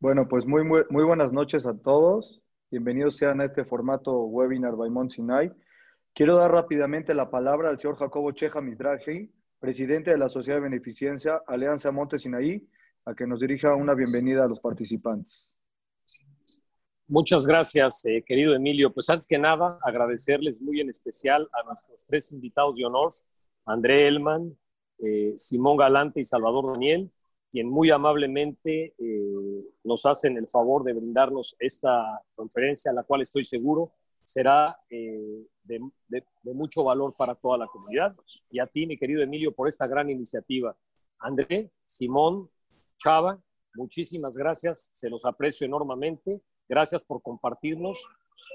Bueno, pues muy, muy, buenas noches a todos. Bienvenidos sean a este formato webinar by Mont Sinai. Quiero dar rápidamente la palabra al señor Jacobo Cheja Misdraji, presidente de la Sociedad de Beneficencia Alianza Monte Sinaí, a que nos dirija una bienvenida a los participantes. Muchas gracias, eh, querido Emilio. Pues antes que nada, agradecerles muy en especial a nuestros tres invitados de honor, André Elman, eh, Simón Galante y Salvador Daniel, quien muy amablemente eh, nos hacen el favor de brindarnos esta conferencia, la cual estoy seguro será de, de, mucho valor para toda la comunidad. Y a ti, mi querido Emilio, por esta gran iniciativa. André, Simón, Chava, muchísimas gracias, se los aprecio enormemente Gracias por compartirnos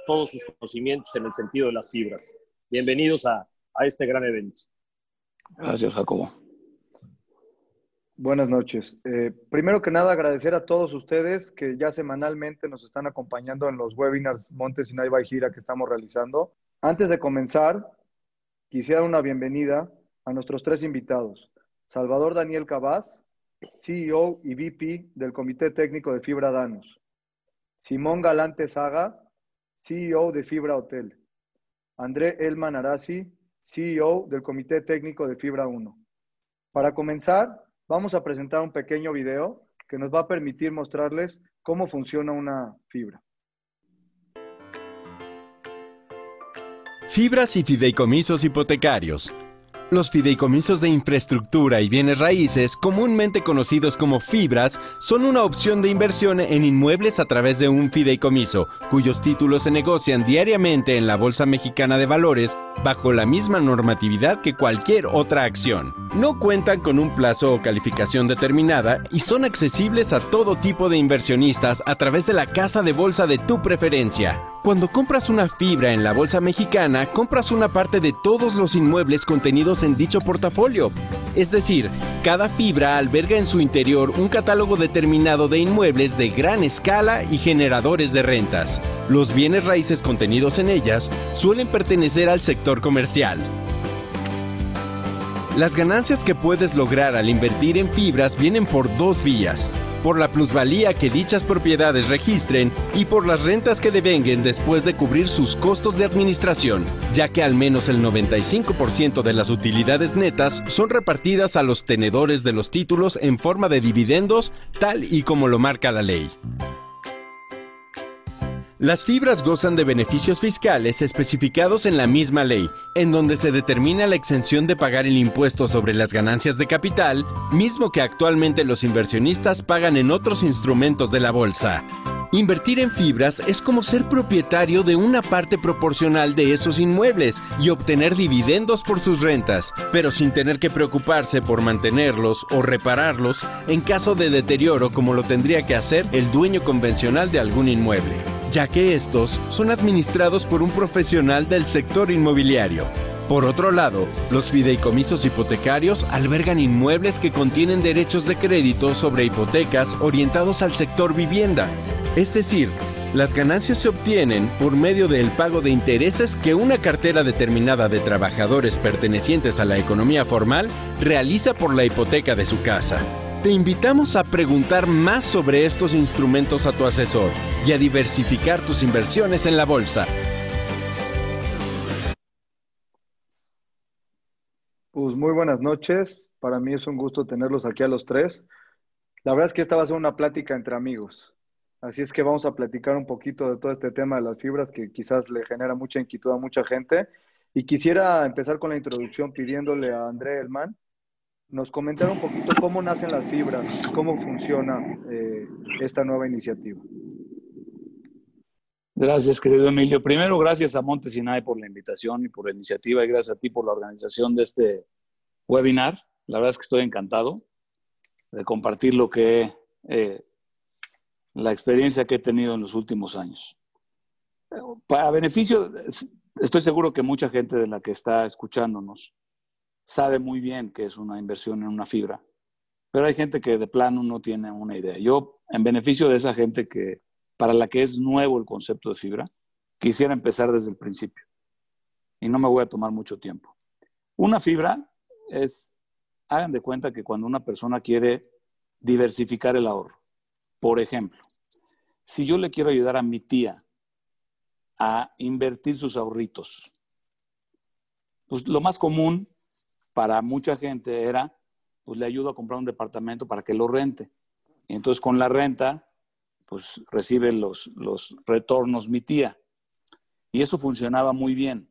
todos sus conocimientos en el sentido de las fibras. Bienvenidos a, este gran evento. Gracias, Jacobo. Buenas noches. Eh, primero que nada, agradecer a todos ustedes que ya semanalmente nos están acompañando en los webinars Montes y Gira que estamos realizando. Antes de comenzar, quisiera una bienvenida a nuestros tres invitados. Salvador Daniel Cabaz, CEO y VP del Comité Técnico de Fibra Danos. Simón Galante Saga, CEO de Fibra Hotel. André Elman Arasi, CEO del Comité Técnico de Fibra 1. Para comenzar, vamos a presentar un pequeño video que nos va a permitir mostrarles cómo funciona una fibra. Fibras y fideicomisos hipotecarios los fideicomisos de infraestructura y bienes raíces, comúnmente conocidos como fibras, son una opción de inversión en inmuebles a través de un fideicomiso, cuyos títulos se negocian diariamente en la Bolsa Mexicana de Valores bajo la misma normatividad que cualquier otra acción. No cuentan con un plazo o calificación determinada y son accesibles a todo tipo de inversionistas a través de la casa de bolsa de tu preferencia. Cuando compras una fibra en la bolsa mexicana, compras una parte de todos los inmuebles contenidos en dicho portafolio. Es decir, cada fibra alberga en su interior un catálogo determinado de inmuebles de gran escala y generadores de rentas. Los bienes raíces contenidos en ellas suelen pertenecer al sector comercial. Las ganancias que puedes lograr al invertir en fibras vienen por dos vías por la plusvalía que dichas propiedades registren y por las rentas que devenguen después de cubrir sus costos de administración, ya que al menos el 95% de las utilidades netas son repartidas a los tenedores de los títulos en forma de dividendos, tal y como lo marca la ley. Las fibras gozan de beneficios fiscales especificados en la misma ley, en donde se determina la exención de pagar el impuesto sobre las ganancias de capital, mismo que actualmente los inversionistas pagan en otros instrumentos de la bolsa. Invertir en fibras es como ser propietario de una parte proporcional de esos inmuebles y obtener dividendos por sus rentas, pero sin tener que preocuparse por mantenerlos o repararlos en caso de deterioro como lo tendría que hacer el dueño convencional de algún inmueble ya que estos son administrados por un profesional del sector inmobiliario. Por otro lado, los fideicomisos hipotecarios albergan inmuebles que contienen derechos de crédito sobre hipotecas orientados al sector vivienda. Es decir, las ganancias se obtienen por medio del pago de intereses que una cartera determinada de trabajadores pertenecientes a la economía formal realiza por la hipoteca de su casa. Te invitamos a preguntar más sobre estos instrumentos a tu asesor y a diversificar tus inversiones en la bolsa. Pues muy buenas noches. Para mí es un gusto tenerlos aquí a los tres. La verdad es que esta va a ser una plática entre amigos. Así es que vamos a platicar un poquito de todo este tema de las fibras que quizás le genera mucha inquietud a mucha gente. Y quisiera empezar con la introducción pidiéndole a André Elman nos comentar un poquito cómo nacen las fibras, cómo funciona eh, esta nueva iniciativa. Gracias, querido Emilio. Primero, gracias a Montesinay por la invitación y por la iniciativa y gracias a ti por la organización de este webinar. La verdad es que estoy encantado de compartir lo que eh, la experiencia que he tenido en los últimos años. Para beneficio, estoy seguro que mucha gente de la que está escuchándonos sabe muy bien que es una inversión en una fibra, pero hay gente que de plano no tiene una idea. Yo, en beneficio de esa gente que para la que es nuevo el concepto de fibra, quisiera empezar desde el principio y no me voy a tomar mucho tiempo. Una fibra es, hagan de cuenta que cuando una persona quiere diversificar el ahorro, por ejemplo, si yo le quiero ayudar a mi tía a invertir sus ahorritos, pues lo más común para mucha gente era, pues le ayudo a comprar un departamento para que lo rente. Y entonces con la renta, pues recibe los, los retornos mi tía. Y eso funcionaba muy bien.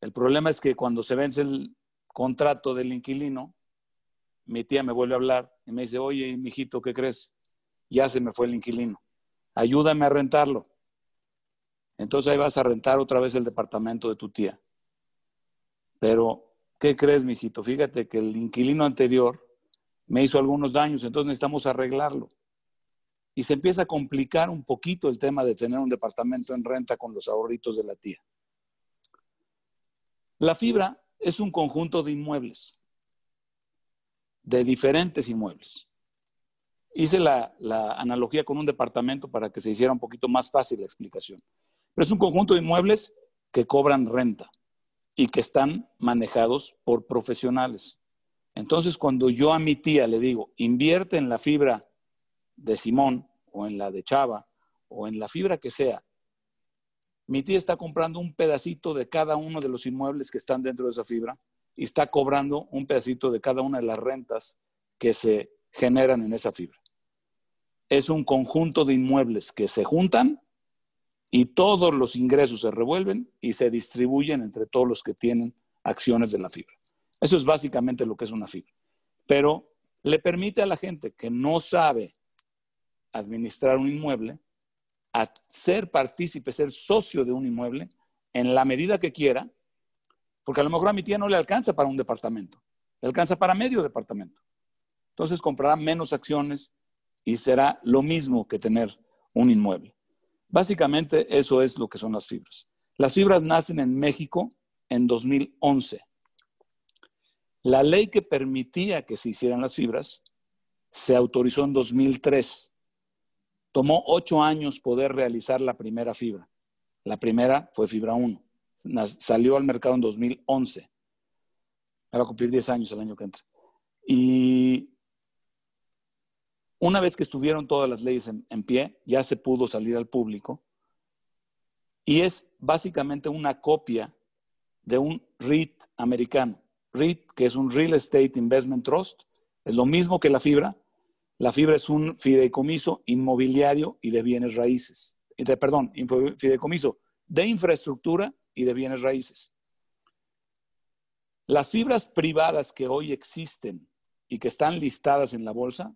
El problema es que cuando se vence el contrato del inquilino, mi tía me vuelve a hablar y me dice, oye, mijito, ¿qué crees? Ya se me fue el inquilino. Ayúdame a rentarlo. Entonces ahí vas a rentar otra vez el departamento de tu tía. Pero, ¿qué crees, mijito? Fíjate que el inquilino anterior me hizo algunos daños, entonces necesitamos arreglarlo. Y se empieza a complicar un poquito el tema de tener un departamento en renta con los ahorritos de la tía. La fibra es un conjunto de inmuebles, de diferentes inmuebles. Hice la, la, analogía con un departamento para que se hiciera un poquito más fácil la explicación. Pero es un conjunto de inmuebles que cobran renta y que están manejados por profesionales. Entonces, cuando yo a mi tía le digo, invierte en la fibra de Simón o en la de Chava o en la fibra que sea, mi tía está comprando un pedacito de cada uno de los inmuebles que están dentro de esa fibra y está cobrando un pedacito de cada una de las rentas que se generan en esa fibra. Es un conjunto de inmuebles que se juntan y todos los ingresos se revuelven y se distribuyen entre todos los que tienen acciones de la fibra. Eso es básicamente lo que es una fibra. Pero le permite a la gente que no sabe administrar un inmueble a ser partícipe, ser socio de un inmueble en la medida que quiera, porque a lo mejor a mi tía no le alcanza para un departamento, le alcanza para medio departamento. Entonces comprará menos acciones y será lo mismo que tener un inmueble. Básicamente eso es lo que son las fibras. Las fibras nacen en México en 2011. La ley que permitía que se hicieran las fibras se autorizó en 2003. Tomó ocho años poder realizar la primera fibra. La primera fue Fibra 1. Salió al mercado en 2011. Va a cumplir 10 años el año que entra. Y una vez que estuvieron todas las leyes en, pie, ya se pudo salir al público y es básicamente una copia de un REIT americano. REIT, que es un Real Estate Investment Trust, es lo mismo que la fibra. La fibra es un fideicomiso inmobiliario y de bienes raíces. De, perdón, fideicomiso de infraestructura y de bienes raíces. Las fibras privadas que hoy existen y que están listadas en la bolsa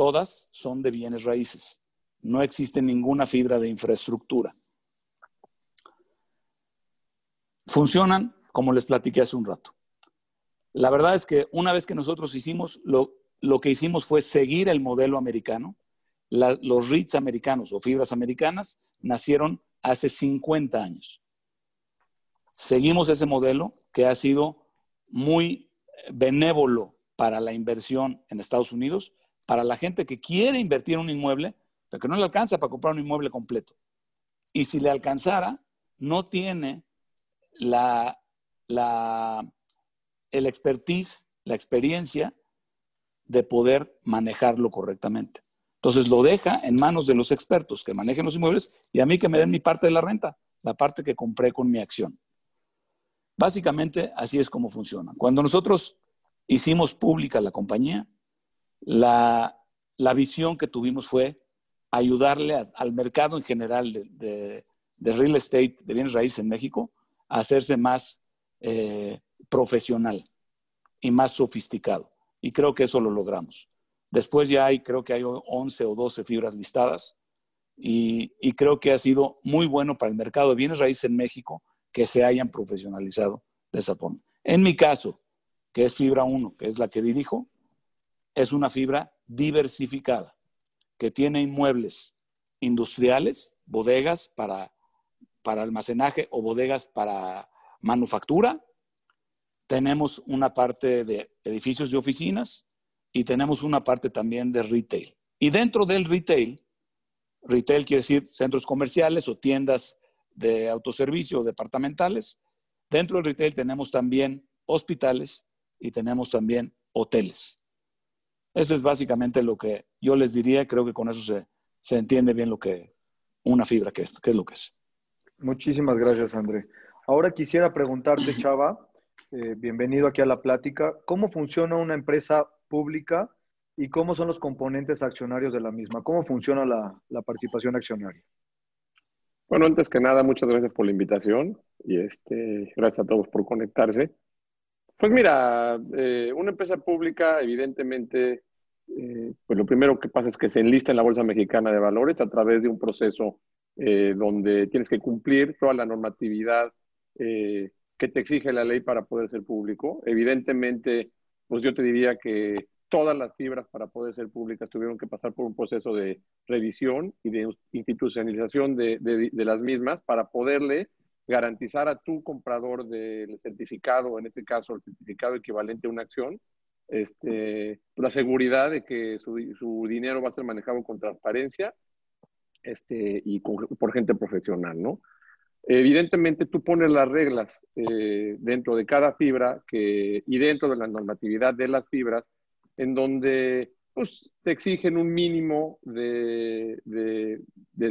Todas son de bienes raíces. No existe ninguna fibra de infraestructura. Funcionan como les platiqué hace un rato. La verdad es que una vez que nosotros hicimos, lo, lo que hicimos fue seguir el modelo americano. los REITs americanos o fibras americanas nacieron hace 50 años. Seguimos ese modelo que ha sido muy benévolo para la inversión en Estados Unidos para la gente que quiere invertir en un inmueble, pero que no le alcanza para comprar un inmueble completo. Y si le alcanzara, no tiene la, el expertise, la experiencia de poder manejarlo correctamente. Entonces lo deja en manos de los expertos que manejen los inmuebles y a mí que me den mi parte de la renta, la parte que compré con mi acción. Básicamente así es como funciona. Cuando nosotros hicimos pública la compañía, la, visión que tuvimos fue ayudarle al mercado en general de, real estate, de bienes raíces en México, a hacerse más eh, profesional y más sofisticado. Y creo que eso lo logramos. Después ya hay, creo que hay 11 o 12 fibras listadas y, y creo que ha sido muy bueno para el mercado de bienes raíces en México que se hayan profesionalizado de esa forma. En mi caso, que es Fibra 1, que es la que dirijo, es una fibra diversificada que tiene inmuebles industriales, bodegas para, para almacenaje o bodegas para manufactura. Tenemos una parte de edificios de oficinas y tenemos una parte también de retail. Y dentro del retail, retail quiere decir centros comerciales o tiendas de autoservicio o departamentales. Dentro del retail tenemos también hospitales y tenemos también hoteles. Eso es básicamente lo que yo les diría. Creo que con eso se, entiende bien lo que, una fibra que es, que es lo que es. Muchísimas gracias, André. Ahora quisiera preguntarte, Chava, eh, bienvenido aquí a la plática, ¿cómo funciona una empresa pública y cómo son los componentes accionarios de la misma? ¿Cómo funciona la, participación accionaria? Bueno, antes que nada, muchas gracias por la invitación y este, gracias a todos por conectarse. Pues mira, eh, una empresa pública, evidentemente, eh, pues lo primero que pasa es que se enlista en la Bolsa Mexicana de Valores a través de un proceso eh, donde tienes que cumplir toda la normatividad que te exige la ley para poder ser público. Evidentemente, pues yo te diría que todas las fibras para poder ser públicas tuvieron que pasar por un proceso de revisión y de institucionalización de, de las mismas para poderle garantizar a tu comprador del certificado, en este caso el certificado equivalente a una acción, este, la seguridad de que su, dinero va a ser manejado con transparencia este, y por gente profesional, ¿no? Evidentemente tú pones las reglas eh, dentro de cada fibra y dentro de la normatividad de las fibras, en donde pues, te exigen un mínimo de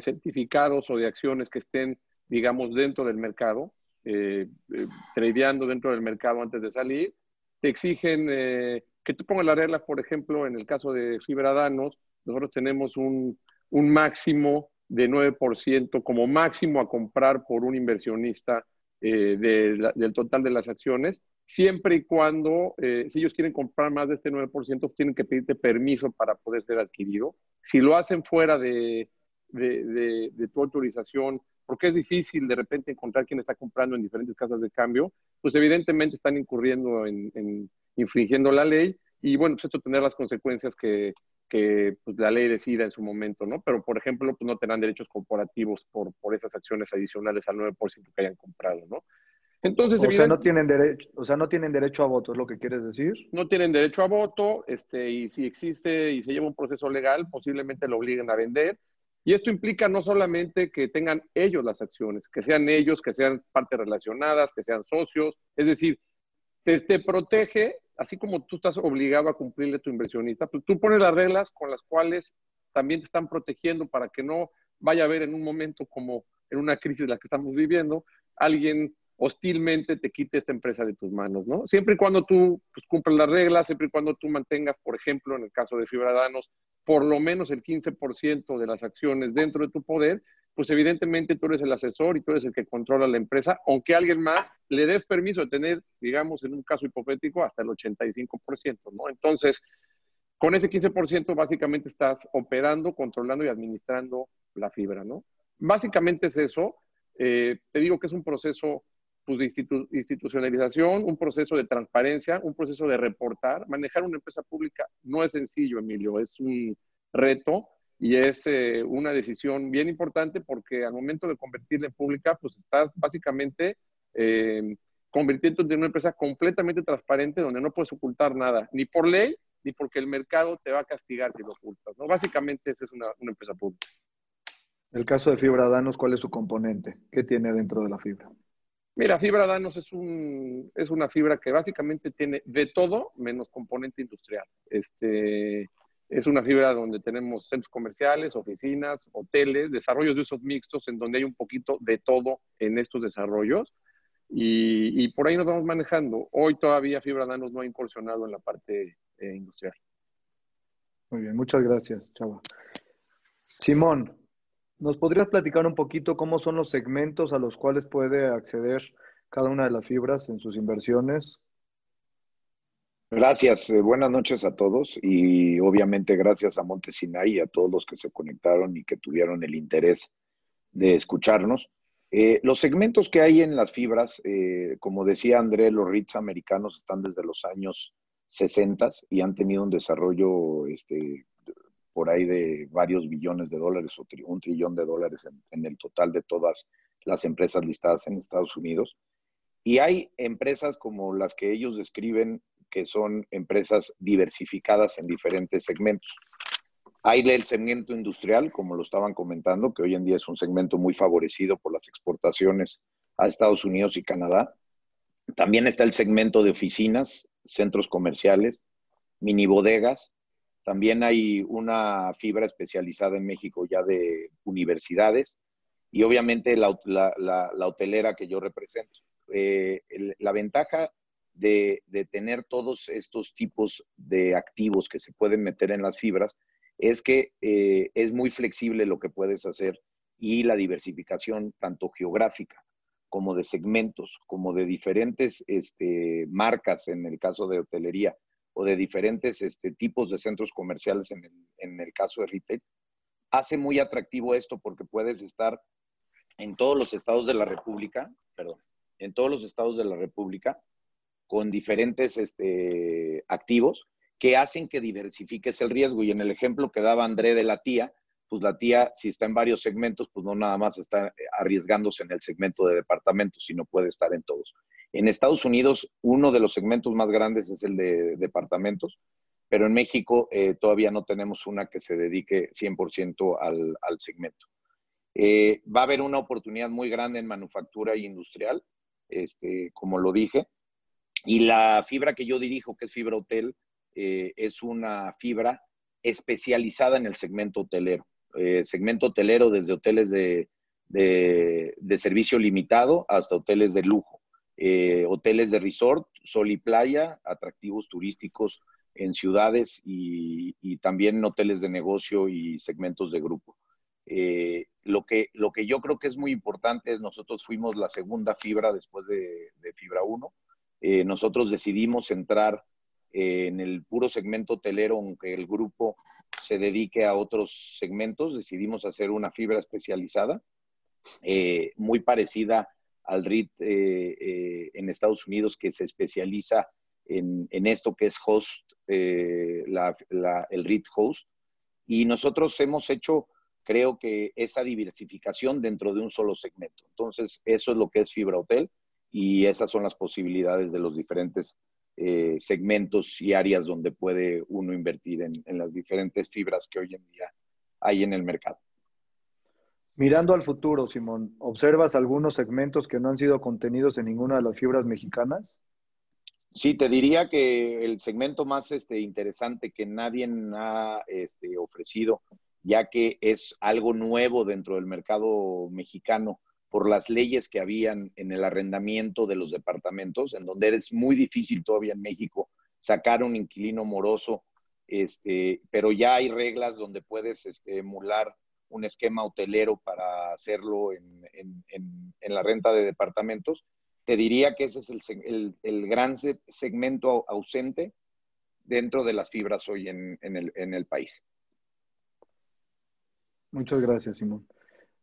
certificados o de acciones que estén digamos, dentro del mercado, eh, eh, tradeando dentro del mercado antes de salir. Te exigen eh, que tú pongas las reglas, por ejemplo, en el caso de Fibradanos, nosotros tenemos un, un máximo de 9% como máximo a comprar por un inversionista eh, del total de las acciones, siempre y cuando, si ellos quieren comprar más de este 9%, tienen que pedirte permiso para poder ser adquirido. Si lo hacen fuera de, de, de tu autorización porque es difícil de repente encontrar quién está comprando en diferentes casas de cambio, pues evidentemente están incurriendo en, infringiendo la ley y bueno, pues esto tendrá las consecuencias que, que pues, la ley decida en su momento, ¿no? Pero, por ejemplo, pues no tendrán derechos corporativos por, por esas acciones adicionales al 9% que hayan comprado, ¿no? Entonces, o sea, no tienen derecho, o sea, no tienen derecho a voto, es lo que quieres decir. No tienen derecho a voto, este, y si existe y se lleva un proceso legal, posiblemente lo obliguen a vender, y esto implica no solamente que tengan ellos las acciones, que sean ellos, que sean partes relacionadas, que sean socios, es decir, te, protege, así como tú estás obligado a cumplirle a tu inversionista, pues tú pones las reglas con las cuales también te están protegiendo para que no vaya a haber en un momento como en una crisis la que estamos viviendo, alguien hostilmente te quite esta empresa de tus manos, ¿no? Siempre y cuando tú pues, cumplas las reglas, siempre y cuando tú mantengas, por ejemplo, en el caso de Fibradanos, por lo menos el 15% de las acciones dentro de tu poder, pues evidentemente tú eres el asesor y tú eres el que controla la empresa, aunque alguien más le dé permiso de tener, digamos, en un caso hipotético, hasta el 85%, ¿no? Entonces, con ese 15% básicamente estás operando, controlando y administrando la fibra, ¿no? Básicamente es eso. Eh, te digo que es un proceso pues, de institucionalización, un proceso de transparencia, un proceso de reportar. Manejar una empresa pública no es sencillo, Emilio, es un reto y es eh, una decisión bien importante porque al momento de convertirla en pública, pues estás básicamente eh, convirtiéndote en una empresa completamente transparente donde no puedes ocultar nada, ni por ley, ni porque el mercado te va a castigar si lo ocultas. ¿no? Básicamente esa es una, una empresa pública. El caso de Fibra Danos, ¿cuál es su componente? ¿Qué tiene dentro de la fibra? Mira, fibra Danos es, un, es una fibra que básicamente tiene de todo menos componente industrial. Este, es una fibra donde tenemos centros comerciales, oficinas, hoteles, desarrollos de usos mixtos, en donde hay un poquito de todo en estos desarrollos. Y, por ahí nos vamos manejando. Hoy todavía Fibra Danos no ha incursionado en la parte eh, industrial. Muy bien, muchas gracias, Chava. Simón, ¿Nos podrías platicar un poquito cómo son los segmentos a los cuales puede acceder cada una de las fibras en sus inversiones? Gracias, eh, buenas noches a todos y obviamente gracias a Montesinay y a todos los que se conectaron y que tuvieron el interés de escucharnos. Eh, los segmentos que hay en las fibras, eh, como decía André, los REITs americanos están desde los años 60 y han tenido un desarrollo este, por ahí de varios billones de dólares o un trillón de dólares en, el total de todas las empresas listadas en Estados Unidos. Y hay empresas como las que ellos describen que son empresas diversificadas en diferentes segmentos. Hay el segmento industrial, como lo estaban comentando, que hoy en día es un segmento muy favorecido por las exportaciones a Estados Unidos y Canadá. También está el segmento de oficinas, centros comerciales, mini bodegas, También hay una fibra especializada en México ya de universidades y obviamente la, hotelera que yo represento. Eh, la ventaja de, tener todos estos tipos de activos que se pueden meter en las fibras es que eh, es muy flexible lo que puedes hacer y la diversificación tanto geográfica como de segmentos, como de diferentes este, marcas en el caso de hotelería o de diferentes este, tipos de centros comerciales en el, caso de retail, hace muy atractivo esto porque puedes estar en todos los estados de la República, perdón, en todos los estados de la República con diferentes este, activos que hacen que diversifiques el riesgo. Y en el ejemplo que daba André de la tía, pues la tía, si está en varios segmentos, pues no nada más está arriesgándose en el segmento de departamentos, sino puede estar en todos. En Estados Unidos, uno de los segmentos más grandes es el de departamentos, pero en México eh, todavía no tenemos una que se dedique 100% al, al segmento. Eh, va a haber una oportunidad muy grande en manufactura e industrial, este, como lo dije, y la fibra que yo dirijo, que es Fibra Hotel, eh, es una fibra especializada en el segmento hotelero. Eh, segmento hotelero desde hoteles de, servicio limitado hasta hoteles de lujo. Eh, hoteles de resort, sol y playa, atractivos turísticos en ciudades y, también hoteles de negocio y segmentos de grupo. lo, que, lo que yo creo que es muy importante es nosotros fuimos la segunda fibra después de, de Fibra 1 eh, nosotros decidimos entrar eh, en el puro segmento hotelero, aunque el grupo se dedique a otros segmentos, decidimos hacer una fibra especializada, eh, muy parecida al RIT en Estados Unidos, que se especializa en, esto que es host, el RIT host. Y nosotros hemos hecho, creo que, esa diversificación dentro de un solo segmento. Entonces, eso es lo que es Fibra Hotel y esas son las posibilidades de los diferentes eh, segmentos y áreas donde puede uno invertir en, las diferentes fibras que hoy en día hay en el mercado. Mirando al futuro, Simón, ¿observas algunos segmentos que no han sido contenidos en ninguna de las fibras mexicanas? Sí, te diría que el segmento más este, interesante que nadie ha este, ofrecido, ya que es algo nuevo dentro del mercado mexicano, por las leyes que habían en el arrendamiento de los departamentos, en donde es muy difícil todavía en México sacar un inquilino moroso, este, pero ya hay reglas donde puedes este, emular un esquema hotelero para hacerlo en, la renta de departamentos. Te diría que ese es el, el gran segmento ausente dentro de las fibras hoy en, el, en el país. Muchas gracias, Simón.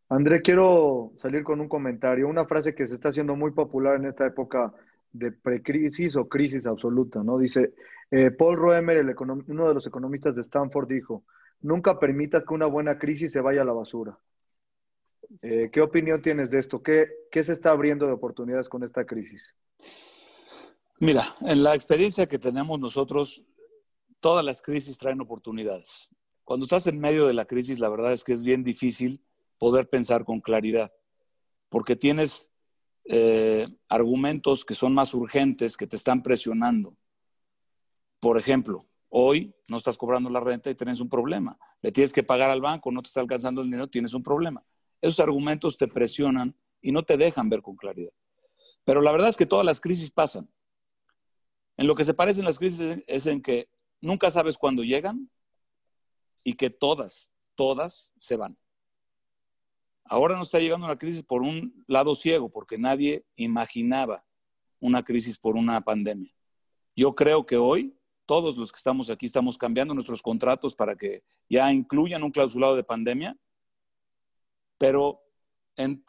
André, quiero salir con un comentario, una frase que se está haciendo muy popular en esta época de precrisis o crisis absoluta, ¿no? Dice, eh, Paul Roemer, uno de los economistas de Stanford, dijo, nunca permitas que una buena crisis se vaya a la basura. Eh, ¿Qué opinión tienes de esto? ¿Qué, ¿Qué se está abriendo de oportunidades con esta crisis? Mira, en la experiencia que tenemos nosotros, todas las crisis traen oportunidades. Cuando estás en medio de la crisis, la verdad es que es bien difícil poder pensar con claridad, porque tienes eh, argumentos que son más urgentes, que te están presionando. Por ejemplo, hoy no estás cobrando la renta y tienes un problema. Le tienes que pagar al banco, no te está alcanzando el dinero, tienes un problema. Esos argumentos te presionan y no te dejan ver con claridad. Pero la verdad es que todas las crisis pasan. En lo que se parecen las crisis es en que nunca sabes cuándo llegan y que todas, todas se van. Ahora nos está llegando una crisis por un lado ciego, porque nadie imaginaba una crisis por una pandemia. Yo creo que hoy todos los que estamos aquí estamos cambiando nuestros contratos para que ya incluyan un clausulado de pandemia, pero en,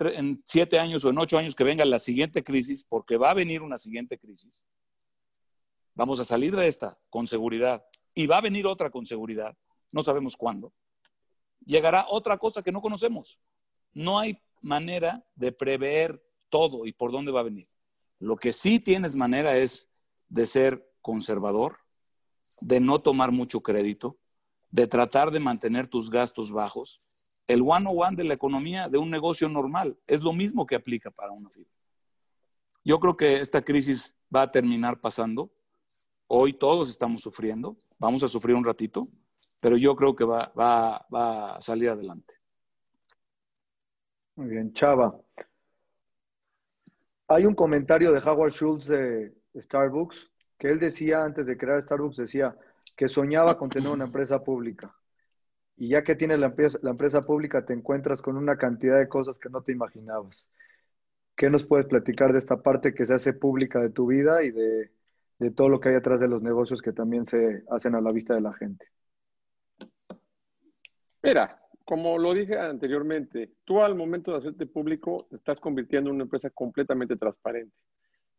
siete años o en ocho años que venga la siguiente crisis, porque va a venir una siguiente crisis, vamos a salir de esta con seguridad y va a venir otra con seguridad, no sabemos cuándo. Llegará otra cosa que no conocemos. No hay manera de prever todo y por dónde va a venir. Lo que sí tienes manera es de ser conservador, de no tomar mucho crédito, de tratar de mantener tus gastos bajos. El one-on-one de la economía de un negocio normal es lo mismo que aplica para una fibra. Yo creo que esta crisis va a terminar pasando. Hoy todos estamos sufriendo, vamos a sufrir un ratito, pero yo creo que va, a salir adelante. Muy bien, Chava. Hay un comentario de Howard Schultz de Starbucks que él decía antes de crear Starbucks, decía que soñaba con tener una empresa pública. Y ya que tienes la empresa, la empresa pública, te encuentras con una cantidad de cosas que no te imaginabas. ¿Qué nos puedes platicar de esta parte que se hace pública de tu vida y de, de todo lo que hay atrás de los negocios que también se hacen a la vista de la gente? Mira, como lo dije anteriormente, tú al momento de hacerte público te estás convirtiendo en una empresa completamente transparente.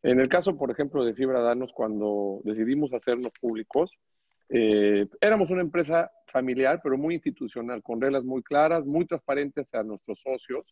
En el caso, por ejemplo, de Fibra Danos, cuando decidimos hacernos públicos, eh, éramos una empresa familiar, pero muy institucional, con reglas muy claras, muy transparentes a nuestros socios.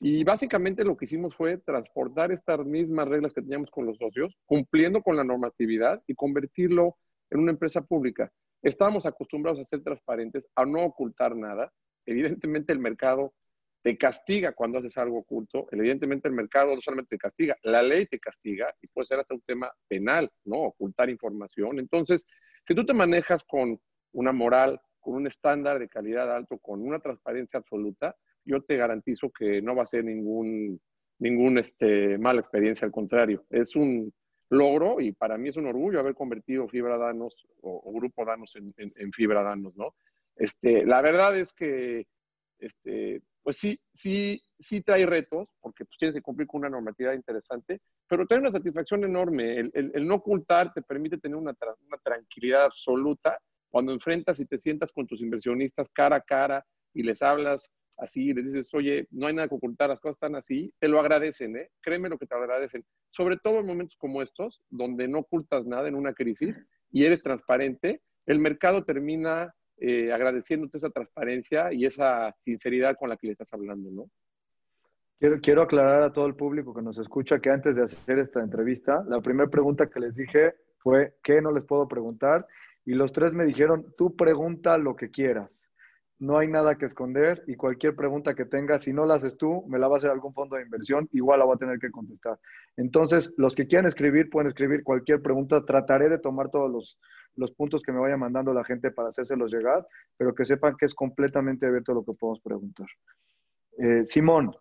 Y básicamente lo que hicimos fue transportar estas mismas reglas que teníamos con los socios, cumpliendo con la normatividad y convertirlo en una empresa pública. Estábamos acostumbrados a ser transparentes, a no ocultar nada. Evidentemente el mercado te castiga cuando haces algo oculto. Evidentemente el mercado no solamente te castiga, la ley te castiga y puede ser hasta un tema penal, ¿no? Ocultar información. Entonces, si tú te manejas con una moral, con un estándar de calidad alto, con una transparencia absoluta, yo te garantizo que no va a ser ningún, ningún este, mala experiencia, al contrario, es un logro y para mí es un orgullo haber convertido Fibra Danos o, Grupo Danos en, Fibra Danos, ¿no? Este, la verdad es que, este, pues sí, sí, sí trae retos, porque pues, tienes que cumplir con una normatividad interesante, pero trae una satisfacción enorme. El, no ocultar te permite tener una, tranquilidad absoluta cuando enfrentas y te sientas con tus inversionistas cara a cara y les hablas así, les dices, oye, no hay nada que ocultar, las cosas están así, te lo agradecen, ¿eh? Créeme lo que te agradecen. Sobre todo en momentos como estos, donde no ocultas nada en una crisis y eres transparente, el mercado termina eh, agradeciéndote esa transparencia y esa sinceridad con la que le estás hablando, ¿no? Quiero, quiero aclarar a todo el público que nos escucha que antes de hacer esta entrevista, la primera pregunta que les dije fue, ¿qué no les puedo preguntar? Y los tres me dijeron, tú pregunta lo que quieras. No hay nada que esconder y cualquier pregunta que tengas, si no la haces tú, me la va a hacer algún fondo de inversión, igual la voy a tener que contestar. Entonces, los que quieran escribir, pueden escribir cualquier pregunta. Trataré de tomar todos los, los puntos que me vaya mandando la gente para hacérselos llegar, pero que sepan que es completamente abierto lo que podemos preguntar. Eh, Simón,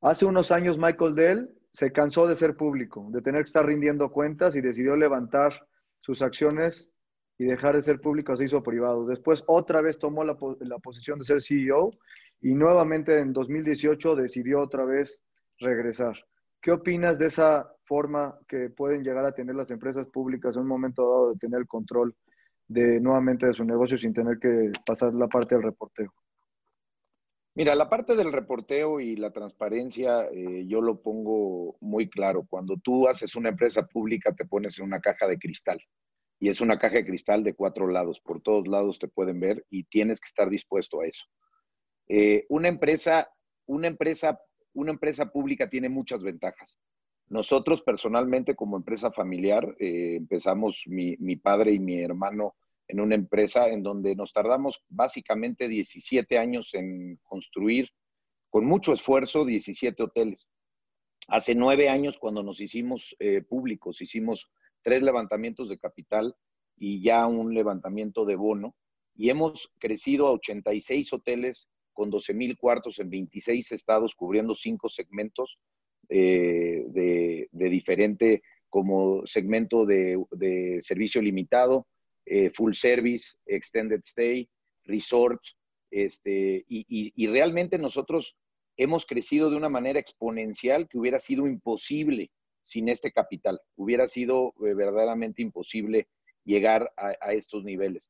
hace unos años Michael Dell se cansó de ser público, de tener que estar rindiendo cuentas y decidió levantar sus acciones y dejar de ser público, se hizo privado. Después otra vez tomó la, la posición de ser CEO y nuevamente en 2018 decidió otra vez regresar. ¿Qué opinas de esa forma que pueden llegar a tener las empresas públicas en un momento dado de tener el control de nuevamente de su negocio sin tener que pasar la parte del reporteo? Mira, la parte del reporteo y la transparencia, eh, yo lo pongo muy claro. Cuando tú haces una empresa pública, te pones en una caja de cristal. Y es una caja de cristal de cuatro lados. Por todos lados te pueden ver y tienes que estar dispuesto a eso. Eh, una empresa, una empresa, una empresa pública tiene muchas ventajas. Nosotros personalmente como empresa familiar eh, empezamos mi, padre y mi hermano en una empresa en donde nos tardamos básicamente 17 años en construir con mucho esfuerzo 17 hoteles. Hace nueve años cuando nos hicimos eh, públicos, hicimos tres levantamientos de capital y ya un levantamiento de bono y hemos crecido a 86 hoteles con 12 mil cuartos en 26 estados cubriendo cinco segmentos eh, de, diferente como segmento de, servicio limitado, eh, full service, extended stay, resort, este, y, realmente nosotros hemos crecido de una manera exponencial que hubiera sido imposible sin este capital, hubiera sido eh, verdaderamente imposible llegar a, estos niveles.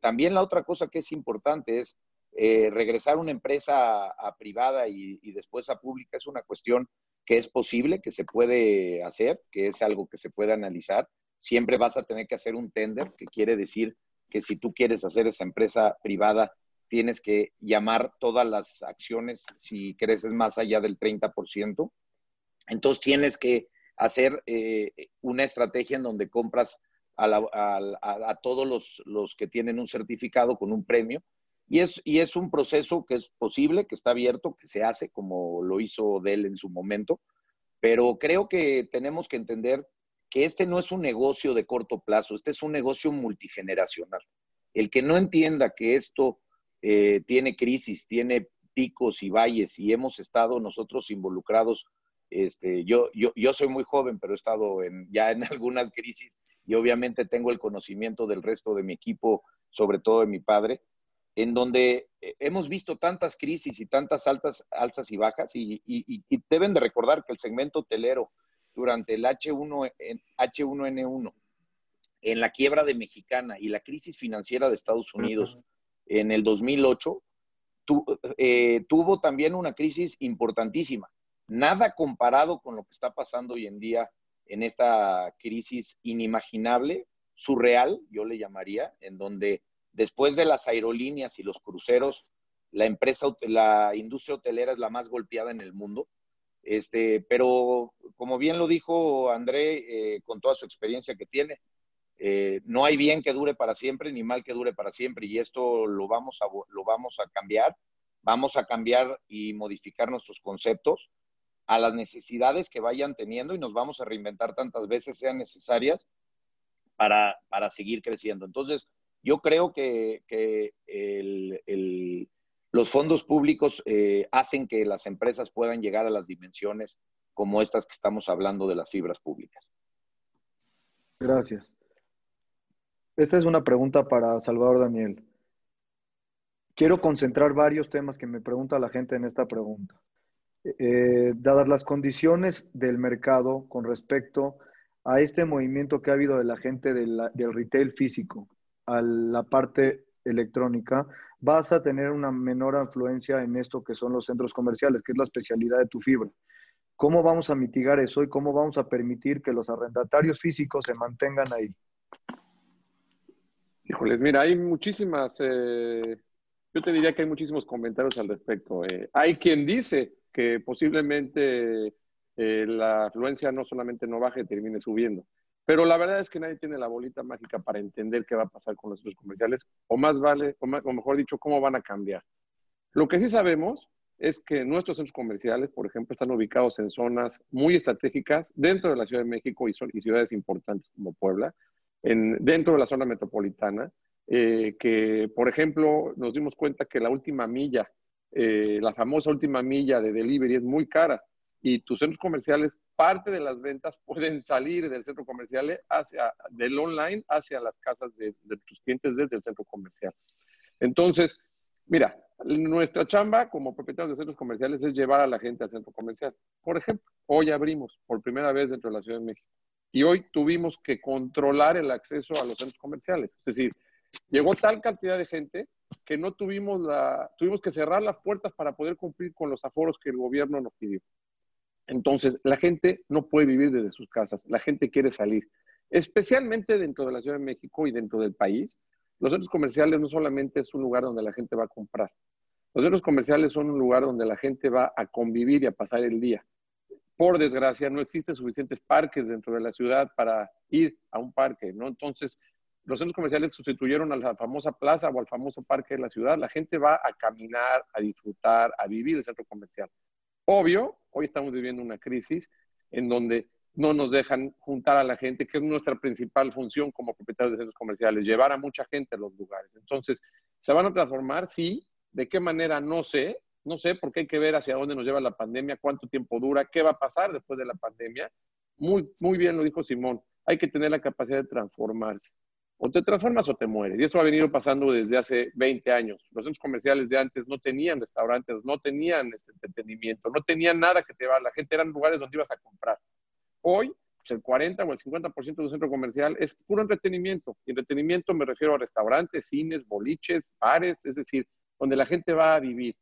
también la otra cosa que es importante es eh, regresar una empresa a, privada y, después a pública es una cuestión que es posible, que se puede hacer, que es algo que se puede analizar. Siempre vas a tener que hacer un tender, que quiere decir que si tú quieres hacer esa empresa privada, tienes que llamar todas las acciones si creces más allá del 30%. Entonces tienes que hacer eh, una estrategia en donde compras a, todos los, los, que tienen un certificado con un premio y es, y es un proceso que es posible, que está abierto, que se hace como lo hizo Dell en su momento, pero creo que tenemos que entender que este no es un negocio de corto plazo, este es un negocio multigeneracional. El que no entienda que esto eh, tiene crisis, tiene picos y valles y hemos estado nosotros involucrados, este, yo, yo, yo soy muy joven, pero he estado en, ya en algunas crisis y obviamente tengo el conocimiento del resto de mi equipo, sobre todo de mi padre, en donde eh, hemos visto tantas crisis y tantas altas, alzas y bajas y, deben de recordar que el segmento hotelero durante el H1, H1N1, en la quiebra de Mexicana y la crisis financiera de Estados Unidos en el 2008, eh, tuvo también una crisis importantísima. Nada comparado con lo que está pasando hoy en día en esta crisis inimaginable, surreal, yo le llamaría, en donde después de las aerolíneas y los cruceros, la empresa, la industria hotelera es la más golpeada en el mundo. Este, pero como bien lo dijo André, eh, con toda su experiencia que tiene, eh, no hay bien que dure para siempre ni mal que dure para siempre y esto lo vamos a, lo vamos a cambiar. Vamos a cambiar y modificar nuestros conceptos a las necesidades que vayan teniendo y nos vamos a reinventar tantas veces sean necesarias para, para seguir creciendo. Entonces, yo creo que, los fondos públicos eh, hacen que las empresas puedan llegar a las dimensiones como estas que estamos hablando de las fibras públicas. Gracias. Esta es una pregunta para Salvador Daniel. Quiero concentrar varios temas que me pregunta la gente en esta pregunta. Eh, dadas las condiciones del mercado con respecto a este movimiento que ha habido de la gente del retail físico, a la parte electrónica, vas a tener una menor influencia en esto que son los centros comerciales, que es la especialidad de tu fibra. ¿Cómo vamos a mitigar eso y cómo vamos a permitir que los arrendatarios físicos se mantengan ahí? Híjoles, mira, hay muchísimas, eh, yo te diría que hay muchísimos comentarios al respecto. Eh. Hay quien dice que posiblemente eh, la afluencia no solamente no baje, termine subiendo. Pero la verdad es que nadie tiene la bolita mágica para entender qué va a pasar con los centros comerciales, o más vale, o, mejor dicho, cómo van a cambiar. Lo que sí sabemos es que nuestros centros comerciales, por ejemplo, están ubicados en zonas muy estratégicas dentro de la Ciudad de México y, ciudades importantes como Puebla, en, dentro de la zona metropolitana, eh, que, por ejemplo, nos dimos cuenta que la última milla, eh, la famosa última milla de delivery es muy cara y tus centros comerciales parte de las ventas pueden salir del centro comercial hacia, del online hacia las casas de, tus clientes desde el centro comercial. Entonces, mira, nuestra chamba como propietarios de centros comerciales es llevar a la gente al centro comercial. Por ejemplo, hoy abrimos por primera vez dentro de la Ciudad de México y hoy tuvimos que controlar el acceso a los centros comerciales. Es decir, llegó tal cantidad de gente que no tuvimos tuvimos que cerrar las puertas para poder cumplir con los aforos que el gobierno nos pidió. Entonces, la gente no puede vivir desde sus casas, la gente quiere salir, especialmente dentro de la Ciudad de México y dentro del país. Los centros comerciales no solamente es un lugar donde la gente va a comprar, los centros comerciales son un lugar donde la gente va a convivir y a pasar el día. Por desgracia, no existen suficientes parques dentro de la ciudad para ir a un parque, ¿no? Entonces, los centros comerciales sustituyeron a la famosa plaza o al famoso parque de la ciudad. La gente va a caminar, a disfrutar, a vivir el centro comercial. Obvio, hoy estamos viviendo una crisis en donde no nos dejan juntar a la gente, que es nuestra principal función como propietarios de centros comerciales, llevar a mucha gente a los lugares. Entonces, ¿se van a transformar? Sí. ¿De qué manera? No sé. No sé, porque hay que ver hacia dónde nos lleva la pandemia, cuánto tiempo dura, qué va a pasar después de la pandemia. Muy, muy bien lo dijo Simón. Hay que tener la capacidad de transformarse. O te transformas o te mueres. Y eso ha venido pasando desde hace 20 años. Los centros comerciales de antes no tenían restaurantes, no tenían este entretenimiento, no tenían nada que te llevar. La gente eran lugares donde ibas a comprar. Hoy, pues el 40 o el 50% de un centro comercial es puro entretenimiento. Y entretenimiento me refiero a restaurantes, cines, boliches, bares, es decir, donde la gente va a vivir.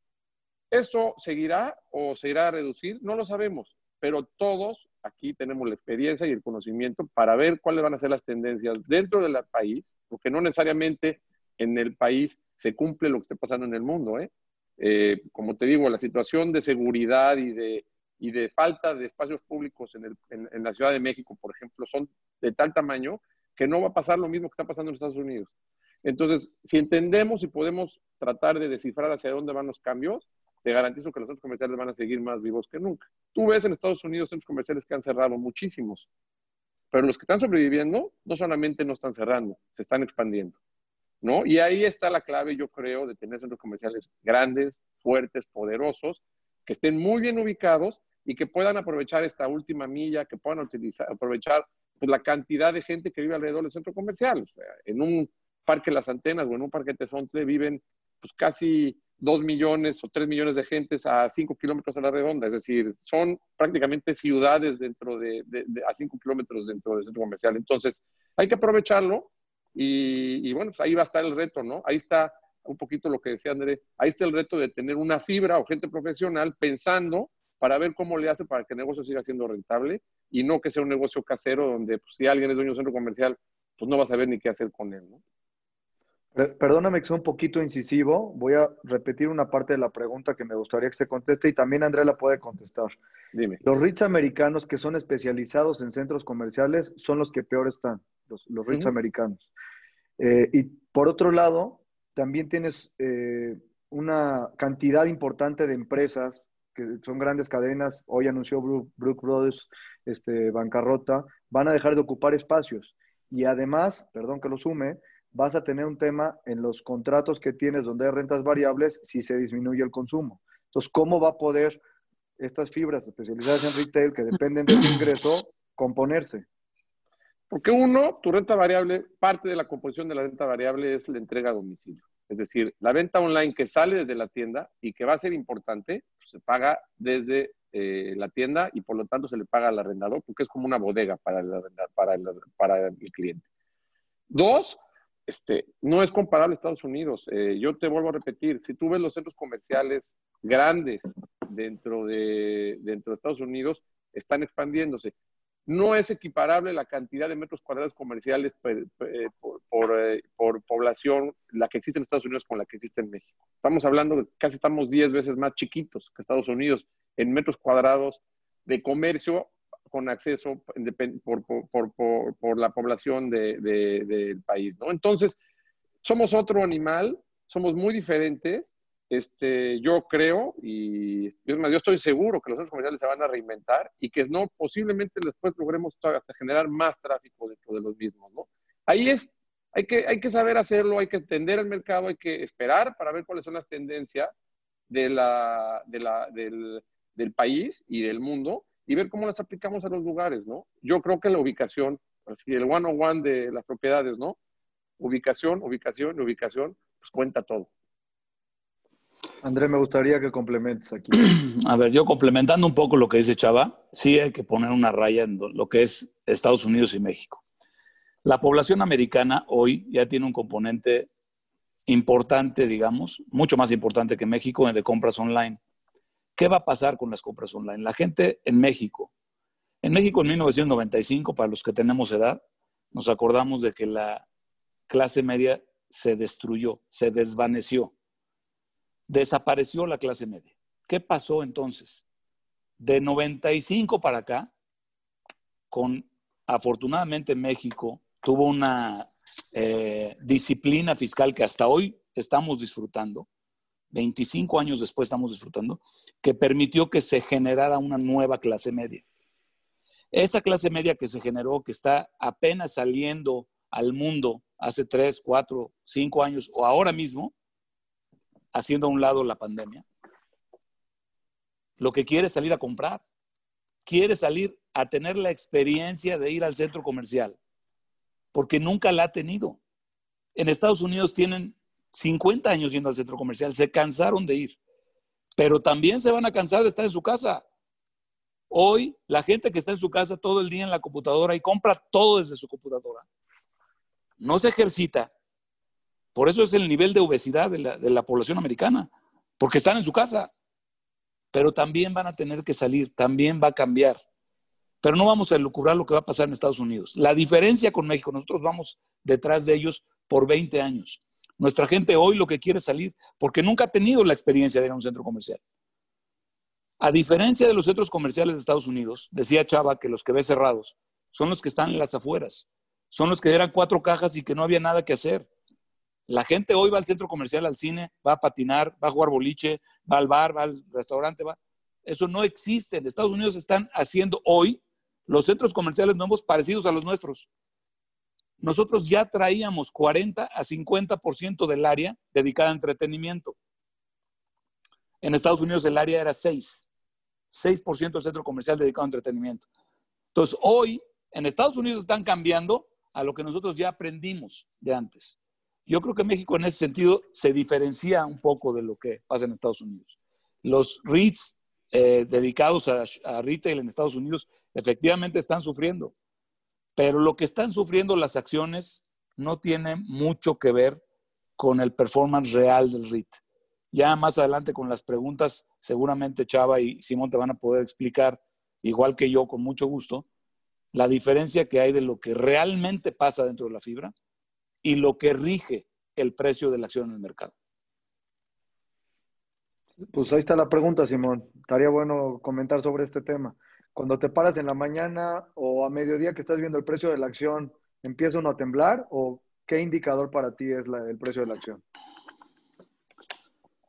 ¿Esto seguirá o se irá a reducir? No lo sabemos, pero todos aquí tenemos la experiencia y el conocimiento para ver cuáles van a ser las tendencias dentro del país, porque no necesariamente en el país se cumple lo que está pasando en el mundo. ¿eh? Eh, como te digo, la situación de seguridad y de, falta de espacios públicos en la Ciudad de México, por ejemplo, son de tal tamaño que no va a pasar lo mismo que está pasando en Estados Unidos. Entonces, si entendemos y podemos tratar de descifrar hacia dónde van los cambios, te garantizo que los centros comerciales van a seguir más vivos que nunca. Tú ves en Estados Unidos centros comerciales que han cerrado muchísimos. Pero los que están sobreviviendo no solamente no están cerrando, se están expandiendo. ¿no? Y ahí está la clave, yo creo, de tener centros comerciales grandes, fuertes, poderosos, que estén muy bien ubicados y que puedan aprovechar esta última milla, que puedan utilizar, aprovechar pues, la cantidad de gente que vive alrededor del centro comercial. en un parque Las Antenas o en un parque Tezontle viven pues, casi dos millones o tres millones de gentes a cinco kilómetros a la redonda. Es decir, son prácticamente ciudades dentro de, a cinco kilómetros dentro del centro comercial. Entonces, hay que aprovecharlo y, y, bueno, pues ahí va a estar el reto, ¿no? Ahí está un poquito lo que decía André, ahí está el reto de tener una fibra o gente profesional pensando para ver cómo le hace para que el negocio siga siendo rentable y no que sea un negocio casero donde pues, si alguien es dueño de un centro comercial, pues no va a saber ni qué hacer con él, ¿no? Perdóname que sea un poquito incisivo, voy a repetir una parte de la pregunta que me gustaría que se conteste y también Andrea la puede contestar. Dime. Los REITs americanos que son especializados en centros comerciales son los que peor están, los, los REITs americanos. Eh, y por otro lado, también tienes eh, una cantidad importante de empresas que son grandes cadenas, hoy anunció Brook, Brothers este, bancarrota, van a dejar de ocupar espacios. Y además, perdón que lo sume, vas a tener un tema en los contratos que tienes donde hay rentas variables si se disminuye el consumo. Entonces, ¿cómo va a poder estas fibras especializadas en retail que dependen de ese ingreso componerse? Porque uno, tu renta variable, parte de la composición de la renta variable es la entrega a domicilio. Es decir, la venta online que sale desde la tienda y que va a ser importante, pues, se paga desde eh, la tienda y por lo tanto se le paga al arrendador porque es como una bodega para el, para para el cliente. Dos, este, no es comparable a Estados Unidos. Eh, yo te vuelvo a repetir, si tú ves los centros comerciales grandes dentro de, dentro de Estados Unidos, están expandiéndose no es equiparable la cantidad de metros cuadrados comerciales eh, eh, por, población, la que existe en Estados Unidos con la que existe en México. Estamos hablando de casi estamos 10 veces más chiquitos que Estados Unidos en metros cuadrados de comercio con acceso por, la población del país. ¿no? Entonces, somos otro animal, somos muy diferentes este, yo creo y yo estoy seguro que los centros comerciales se van a reinventar y que no posiblemente después logremos hasta generar más tráfico dentro de los mismos, ¿no? Ahí es, hay que, hay que saber hacerlo, hay que entender el mercado, hay que esperar para ver cuáles son las tendencias de la, de la, del, del país y del mundo y ver cómo las aplicamos a los lugares, ¿no? Yo creo que la ubicación, así el one on one de las propiedades, ¿no? Ubicación, ubicación, ubicación, pues cuenta todo. André, me gustaría que complementes aquí. A ver, yo complementando un poco lo que dice Chava, sí hay que poner una raya en lo que es Estados Unidos y México. La población americana hoy ya tiene un componente importante, digamos, mucho más importante que México de compras online. ¿Qué va a pasar con las compras online? La gente en México, en México en 1995, para los que tenemos edad, nos acordamos de que la clase media se destruyó, se desvaneció desapareció la clase media. ¿Qué pasó entonces? De 95 para acá, con afortunadamente México tuvo una eh, disciplina fiscal que hasta hoy estamos disfrutando, 25 años después estamos disfrutando, que permitió que se generara una nueva clase media. Esa clase media que se generó, que está apenas saliendo al mundo hace 3, 4, 5 años o ahora mismo, haciendo a un lado la pandemia. Lo que quiere es salir a comprar, quiere salir a tener la experiencia de ir al centro comercial, porque nunca la ha tenido. En Estados Unidos tienen 50 años yendo al centro comercial, se cansaron de ir, pero también se van a cansar de estar en su casa. Hoy la gente que está en su casa todo el día en la computadora y compra todo desde su computadora, no se ejercita, por eso es el nivel de obesidad de la, población americana, porque están en su casa. Pero también van a tener que salir, también va a cambiar. Pero no vamos a lucubrar lo que va a pasar en Estados Unidos. La diferencia con México, nosotros vamos detrás de ellos por 20 años. Nuestra gente hoy lo que quiere es salir porque nunca ha tenido la experiencia de ir a un centro comercial. A diferencia de los centros comerciales de Estados Unidos, decía Chava que los que ve cerrados son los que están en las afueras, son los que eran cuatro cajas y que no había nada que hacer. La gente hoy va al centro comercial, al cine, va a patinar, va a jugar boliche, va al bar, va al restaurante, va. Eso no existe. En Estados Unidos están haciendo hoy los centros comerciales nuevos parecidos a los nuestros. Nosotros ya traíamos 40 a 50% del área dedicada a entretenimiento. En Estados Unidos el área era 6. 6% del centro comercial dedicado a entretenimiento. Entonces, hoy en Estados Unidos están cambiando a lo que nosotros ya aprendimos de antes. Yo creo que México en ese sentido se diferencia un poco de lo que pasa en Estados Unidos. Los REITs eh, dedicados a, a, retail en Estados Unidos efectivamente están sufriendo, pero lo que están sufriendo las acciones no tiene mucho que ver con el performance real del REIT. Ya más adelante con las preguntas, seguramente Chava y Simón te van a poder explicar, igual que yo, con mucho gusto, la diferencia que hay de lo que realmente pasa dentro de la fibra y lo que rige el precio de la acción en el mercado. Pues ahí está la pregunta, Simón. Estaría bueno comentar sobre este tema. Cuando te paras en la mañana o a mediodía que estás viendo el precio de la acción, ¿empieza uno a temblar o qué indicador para ti es el precio de la acción?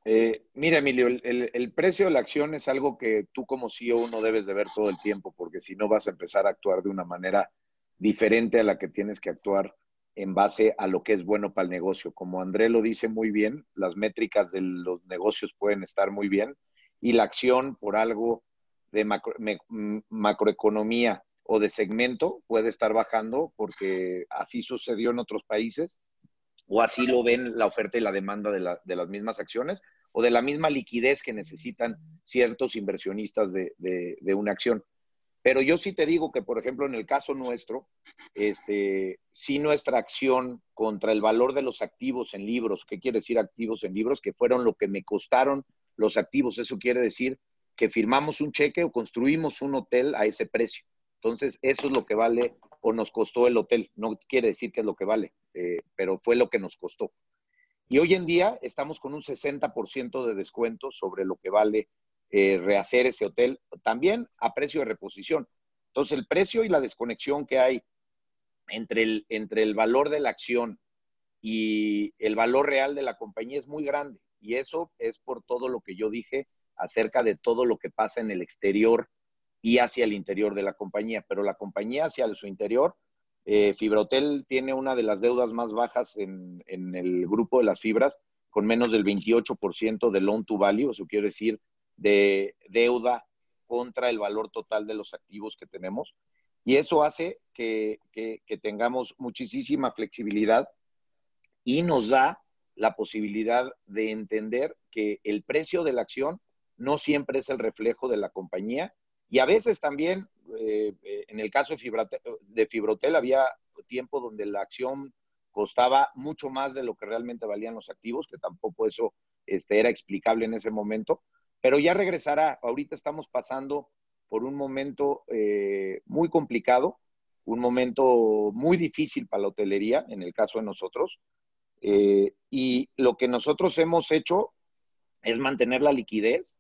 Eh, mira, Emilio, el, precio de la acción es algo que tú como CEO no debes de ver todo el tiempo, porque si no vas a empezar a actuar de una manera diferente a la que tienes que actuar en base a lo que es bueno para el negocio. Como André lo dice muy bien, las métricas de los negocios pueden estar muy bien y la acción por algo de macroeconomía o de segmento puede estar bajando porque así sucedió en otros países o así lo ven la oferta y la demanda de, de las mismas acciones o de la misma liquidez que necesitan ciertos inversionistas de, de, una acción. Pero yo sí te digo que, por ejemplo, en el caso nuestro, este, sí nuestra acción contra el valor de los activos en libros, ¿qué quiere decir activos en libros? Que fueron lo que me costaron los activos. Eso quiere decir que firmamos un cheque o construimos un hotel a ese precio. Entonces, eso es lo que vale o nos costó el hotel. No quiere decir que es lo que vale, eh, pero fue lo que nos costó. Y hoy en día estamos con un 60% de descuento sobre lo que vale eh, rehacer ese hotel, también a precio de reposición. Entonces, el precio y la desconexión que hay entre el, entre el valor de la acción y el valor real de la compañía es muy grande. Y eso es por todo lo que yo dije acerca de todo lo que pasa en el exterior y hacia el interior de la compañía. Pero la compañía hacia su interior eh, Fibrotel tiene una de las deudas más bajas en, el grupo de las fibras, con menos del 28% de loan to value, eso quiere decir de deuda contra el valor total de los activos que tenemos. Y eso hace que, que tengamos muchísima flexibilidad y nos da la posibilidad de entender que el precio de la acción no siempre es el reflejo de la compañía y a veces también eh, eh, en el caso de, de Fibrotel había tiempo donde la acción costaba mucho más de lo que realmente valían los activos, que tampoco eso este, era explicable en ese momento, pero ya regresará. Ahorita estamos pasando por un momento eh, muy complicado, un momento muy difícil para la hotelería, en el caso de nosotros, y lo que nosotros hemos hecho es mantener la liquidez.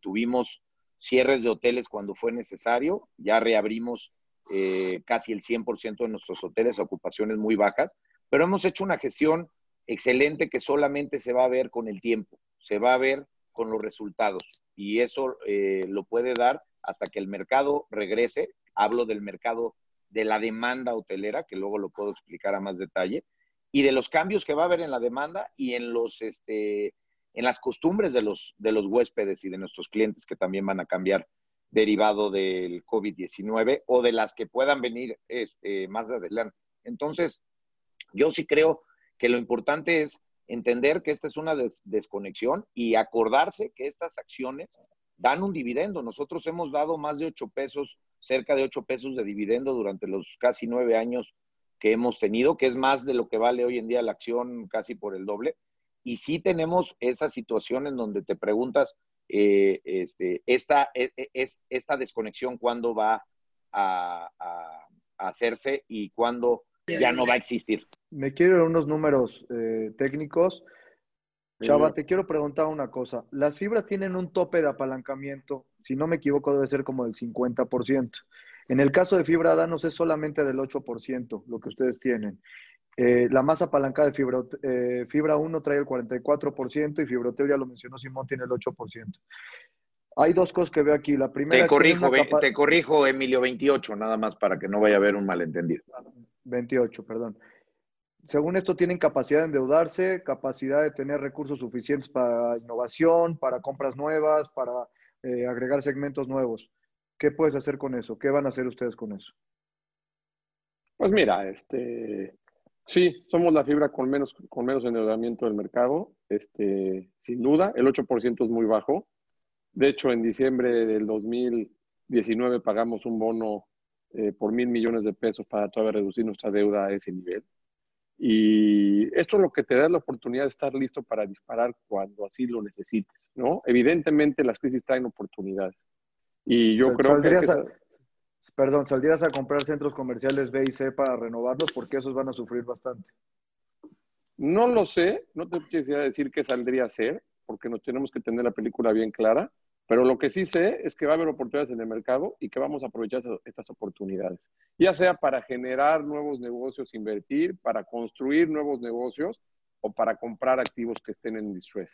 tuvimos cierres de hoteles cuando fue necesario, ya reabrimos eh, casi el 100% de nuestros hoteles a ocupaciones muy bajas, pero hemos hecho una gestión excelente que solamente se va a ver con el tiempo, se va a ver con los resultados y eso eh, lo puede dar hasta que el mercado regrese. Hablo del mercado de la demanda hotelera, que luego lo puedo explicar a más detalle, y de los cambios que va a haber en la demanda y en los este, en las costumbres de los, de los huéspedes y de nuestros clientes que también van a cambiar derivado del COVID-19 o de las que puedan venir este, más adelante. Entonces, yo sí creo que lo importante es entender que esta es una desconexión y acordarse que estas acciones dan un dividendo. Nosotros hemos dado más de 8 pesos, cerca de 8 pesos de dividendo durante los casi nueve años que hemos tenido, que es más de lo que vale hoy en día la acción casi por el doble. Y sí tenemos esa situación en donde te preguntas, eh, este, esta, e, e, es, esta desconexión cuándo va a, hacerse y cuándo ya no va a existir. Me quiero unos números eh, técnicos. Chava, te quiero preguntar una cosa. Las fibras tienen un tope de apalancamiento, si no me equivoco, debe ser como del 50%. En el caso de fibra danos es solamente del 8% lo que ustedes tienen. Eh, la masa apalancada de fibra, eh, fibra 1 trae el 44% y Fibrotel, ya lo mencionó Simón, tiene el 8%. Hay dos cosas que veo aquí. La primera te corrijo, te corrijo, Emilio, 28, nada más para que no vaya a haber un malentendido. 28, perdón. Según esto, tienen capacidad de endeudarse, capacidad de tener recursos suficientes para innovación, para compras nuevas, para eh, agregar segmentos nuevos. ¿Qué puedes hacer con eso? ¿Qué van a hacer ustedes con eso? Pues mira, este, sí, somos la fibra con menos, con menos endeudamiento del mercado, este, sin duda, el 8% es muy bajo. De hecho, en diciembre del 2019 pagamos un bono eh, por mil millones de pesos para todavía reducir nuestra deuda a ese nivel. Y esto es lo que te da la oportunidad de estar listo para disparar cuando así lo necesites, ¿no? Evidentemente las crisis traen oportunidades. Y yo creo que... perdón, ¿saldrías a comprar centros comerciales B y C para renovarlos? Porque esos van a sufrir bastante. No lo sé, no te quisiera decir qué saldría a ser, porque nos tenemos que tener la película bien clara, pero lo que sí sé es que va a haber oportunidades en el mercado y que vamos a aprovechar estas oportunidades, ya sea para generar nuevos negocios, invertir, para construir nuevos negocios o para comprar activos que estén en distress.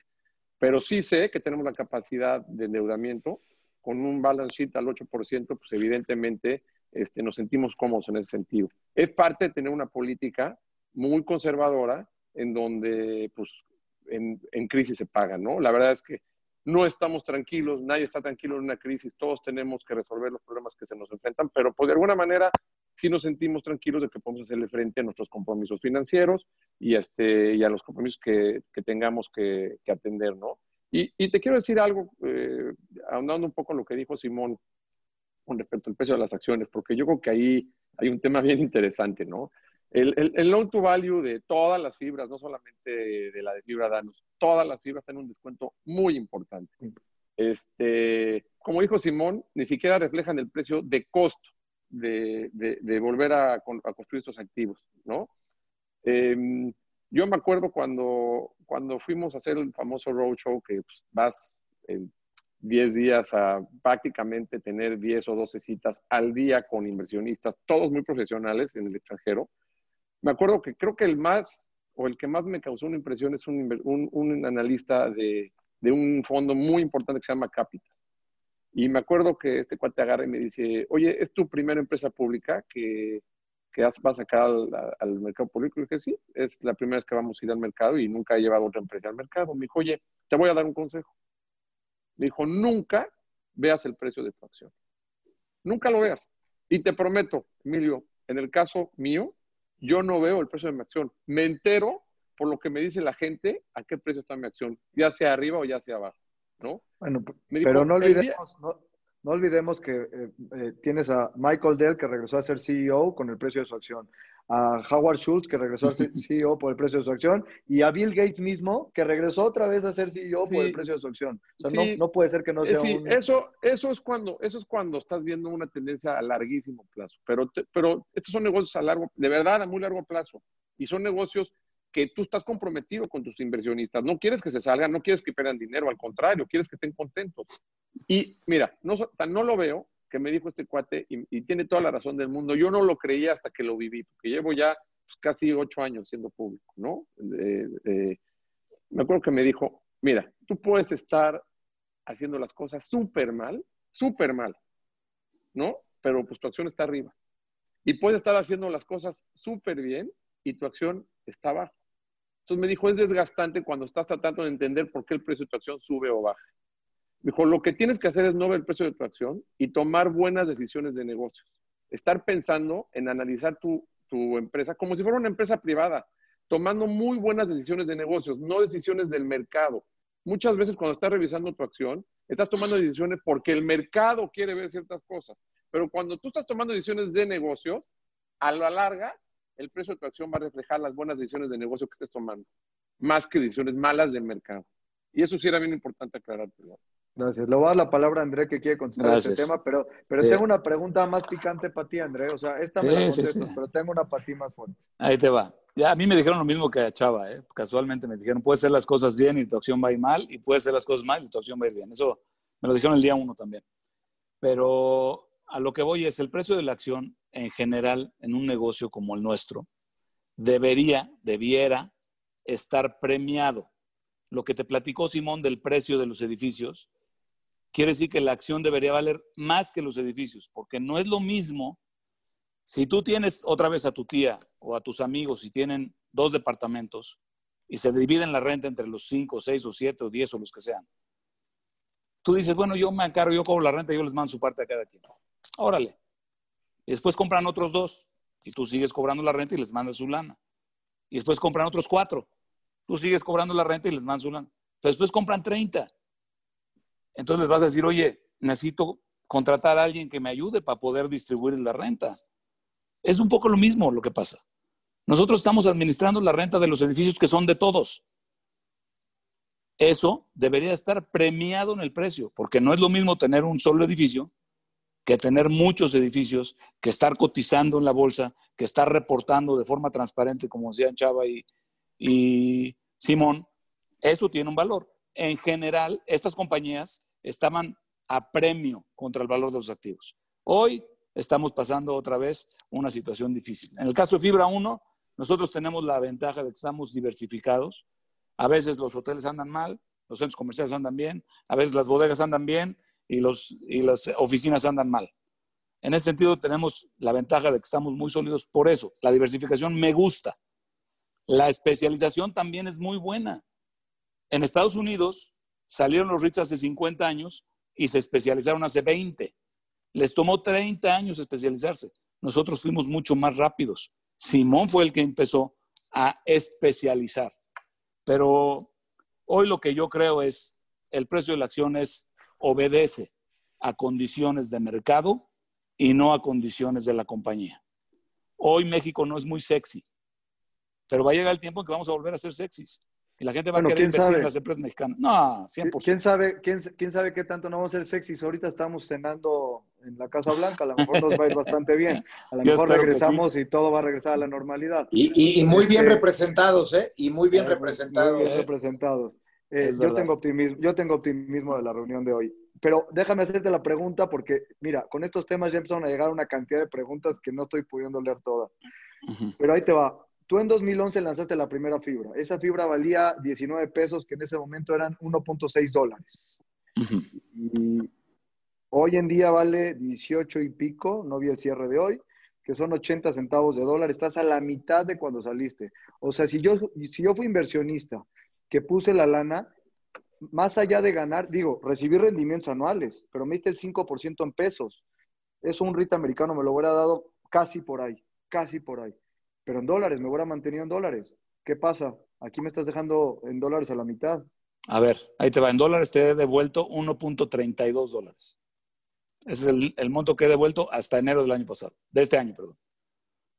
Pero sí sé que tenemos la capacidad de endeudamiento con un balance sheet al 8%, pues evidentemente este, nos sentimos cómodos en ese sentido. Es parte de tener una política muy conservadora en donde pues en, crisis se paga, ¿no? La verdad es que no estamos tranquilos, nadie está tranquilo en una crisis, todos tenemos que resolver los problemas que se nos enfrentan, pero pues, de alguna manera sí nos sentimos tranquilos de que podemos hacerle frente a nuestros compromisos financieros y, este, y a los compromisos que, que tengamos que, atender, ¿no? Y, y, te quiero decir algo, eh, ahondando un poco en lo que dijo Simón con respecto al precio de las acciones, porque yo creo que ahí hay un tema bien interesante, ¿no? El, el, el loan to value de todas las fibras, no solamente de la de fibra Danos, todas las fibras tienen un descuento muy importante. Este, como dijo Simón, ni siquiera reflejan el precio de costo de, de, volver a, a, construir estos activos, ¿no? Eh, yo me acuerdo cuando, cuando fuimos a hacer el famoso roadshow, que pues, vas en 10 días a prácticamente tener 10 o 12 citas al día con inversionistas, todos muy profesionales en el extranjero, me acuerdo que creo que el más, o el que más me causó una impresión es un, un, un analista de, de, un fondo muy importante que se llama Capital. Y me acuerdo que este cuate agarra y me dice, oye, ¿es tu primera empresa pública que, que vas a sacar al, al, mercado público? Y dije, sí, es la primera vez que vamos a ir al mercado y nunca he llevado otra empresa al mercado. Me dijo, oye, te voy a dar un consejo. Me dijo, nunca veas el precio de tu acción. Nunca lo veas. Y te prometo, Emilio, en el caso mío, yo no veo el precio de mi acción. Me entero por lo que me dice la gente a qué precio está mi acción, ya sea arriba o ya sea abajo, ¿no? Bueno, pero no olvidemos, no, no, olvidemos que eh, eh, tienes a Michael Dell que regresó a ser CEO con el precio de su acción a Howard Schultz, que regresó a ser CEO por el precio de su acción, y a Bill Gates mismo, que regresó otra vez a ser CEO por el precio de su acción. O sea, no, no, puede ser que no sea sí, eso, eso, es cuando, eso es cuando estás viendo una tendencia a larguísimo plazo. Pero, pero estos son negocios a largo, de verdad, a muy largo plazo. Y son negocios que tú estás comprometido con tus inversionistas. No quieres que se salgan, no quieres que pierdan dinero, al contrario, quieres que estén contentos. Y mira, no, no lo veo, que me dijo este cuate, y, tiene toda la razón del mundo, yo no lo creía hasta que lo viví, porque llevo ya pues, casi ocho años siendo público, ¿no? me acuerdo que me dijo, mira, tú puedes estar haciendo las cosas súper mal, súper mal, ¿no? Pero pues tu acción está arriba. Y puedes estar haciendo las cosas súper bien y tu acción está abajo. Entonces me dijo, es desgastante cuando estás tratando de entender por qué el precio de tu acción sube o baja. Dijo, lo que tienes que hacer es no ver el precio de tu acción y tomar buenas decisiones de negocios. Estar pensando en analizar tu, tu empresa como si fuera una empresa privada, tomando muy buenas decisiones de negocios, no decisiones del mercado. Muchas veces cuando estás revisando tu acción, estás tomando decisiones porque el mercado quiere ver ciertas cosas. Pero cuando tú estás tomando decisiones de negocios, a la larga, el precio de tu acción va a reflejar las buenas decisiones de negocio que estés tomando, más que decisiones malas del mercado. Y eso sí era bien importante aclararte. Gracias. Le voy a dar la palabra a André que quiere contestar este tema, pero, pero tengo una pregunta más picante para ti, André. O sea, esta me la contesto, pero tengo una para ti más fuerte. Ahí te va. Ya a mí me dijeron lo mismo que a Chava, ¿eh? Casualmente me dijeron, puedes hacer las cosas bien y tu acción va a ir mal, y puedes hacer las cosas mal y tu acción va a ir bien. Eso me lo dijeron el día uno también. Pero a lo que voy es el precio de la acción en general en un negocio como el nuestro debería, debiera estar premiado. Lo que te platicó Simón del precio de los edificios, quiere decir que la acción debería valer más que los edificios, porque no es lo mismo si tú tienes otra vez a tu tía o a tus amigos y tienen dos departamentos y se dividen la renta entre los cinco, seis o siete o diez o los que sean. Tú dices, bueno, yo me encargo, yo cobro la renta y yo les mando su parte a cada quien. Órale. Y después compran otros dos y tú sigues cobrando la renta y les mandas su lana. Y después compran otros cuatro. Tú sigues cobrando la renta y les mandas su lana. después compran 30. Entonces les vas a decir, oye, necesito contratar a alguien que me ayude para poder distribuir la renta. Es un poco lo mismo lo que pasa. Nosotros estamos administrando la renta de los edificios que son de todos. Eso debería estar premiado en el precio, porque no es lo mismo tener un solo edificio que tener muchos edificios, que estar cotizando en la bolsa, que estar reportando de forma transparente, como decían Chava y, y Simón, eso tiene un valor. En general, estas compañías estaban a premio contra el valor de los activos. Hoy estamos pasando otra vez una situación difícil. En el caso de Fibra 1, nosotros tenemos la ventaja de que estamos diversificados. A veces los hoteles andan mal, los centros comerciales andan bien, a veces las bodegas andan bien y, los, y las oficinas andan mal. En ese sentido tenemos la ventaja de que estamos muy sólidos por eso. La diversificación me gusta. La especialización también es muy buena. En Estados Unidos salieron los REITs hace 50 años y se especializaron hace 20. Les tomó 30 años especializarse. Nosotros fuimos mucho más rápidos. Simón fue el que empezó a especializar. Pero hoy lo que yo creo es, el precio de la acción es, obedece a condiciones de mercado y no a condiciones de la compañía. Hoy México no es muy sexy, pero va a llegar el tiempo en que vamos a volver a ser sexys. Y la gente va a querer invertir en las empresas mexicanas. No, 100%. ¿Quién sabe, quién, quién sabe qué tanto no vamos a ser sexys? Ahorita estamos cenando en la Casa Blanca, a lo mejor nos va a ir bastante bien. A lo mejor regresamos y todo va a regresar a la normalidad. Y, muy bien este, representados, ¿eh? Y muy bien representados. Muy bien representados. Eh, yo, tengo optimismo, yo tengo optimismo de la reunión de hoy. Pero déjame hacerte la pregunta porque, mira, con estos temas ya empezaron a llegar una cantidad de preguntas que no estoy pudiendo leer todas. Pero ahí te va. Tú en 2011 lanzaste la primera fibra. Esa fibra valía 19 pesos, que en ese momento eran 1.6 dólares. Y hoy en día vale 18 y pico, no vi el cierre de hoy, que son 80 centavos de dólar. Estás a la mitad de cuando saliste. O sea, si yo, si yo fui inversionista que puse la lana, más allá de ganar, digo, recibí rendimientos anuales, pero me diste el 5% en pesos. Eso un RIT americano me lo hubiera dado casi por ahí, casi por ahí pero en dólares, me hubiera mantenido en dólares. ¿Qué pasa? Aquí me estás dejando en dólares a la mitad. A ver, ahí te va. En dólares te he devuelto 1.32 dólares. Ese es el, monto que he devuelto hasta enero del año pasado, de este año, perdón.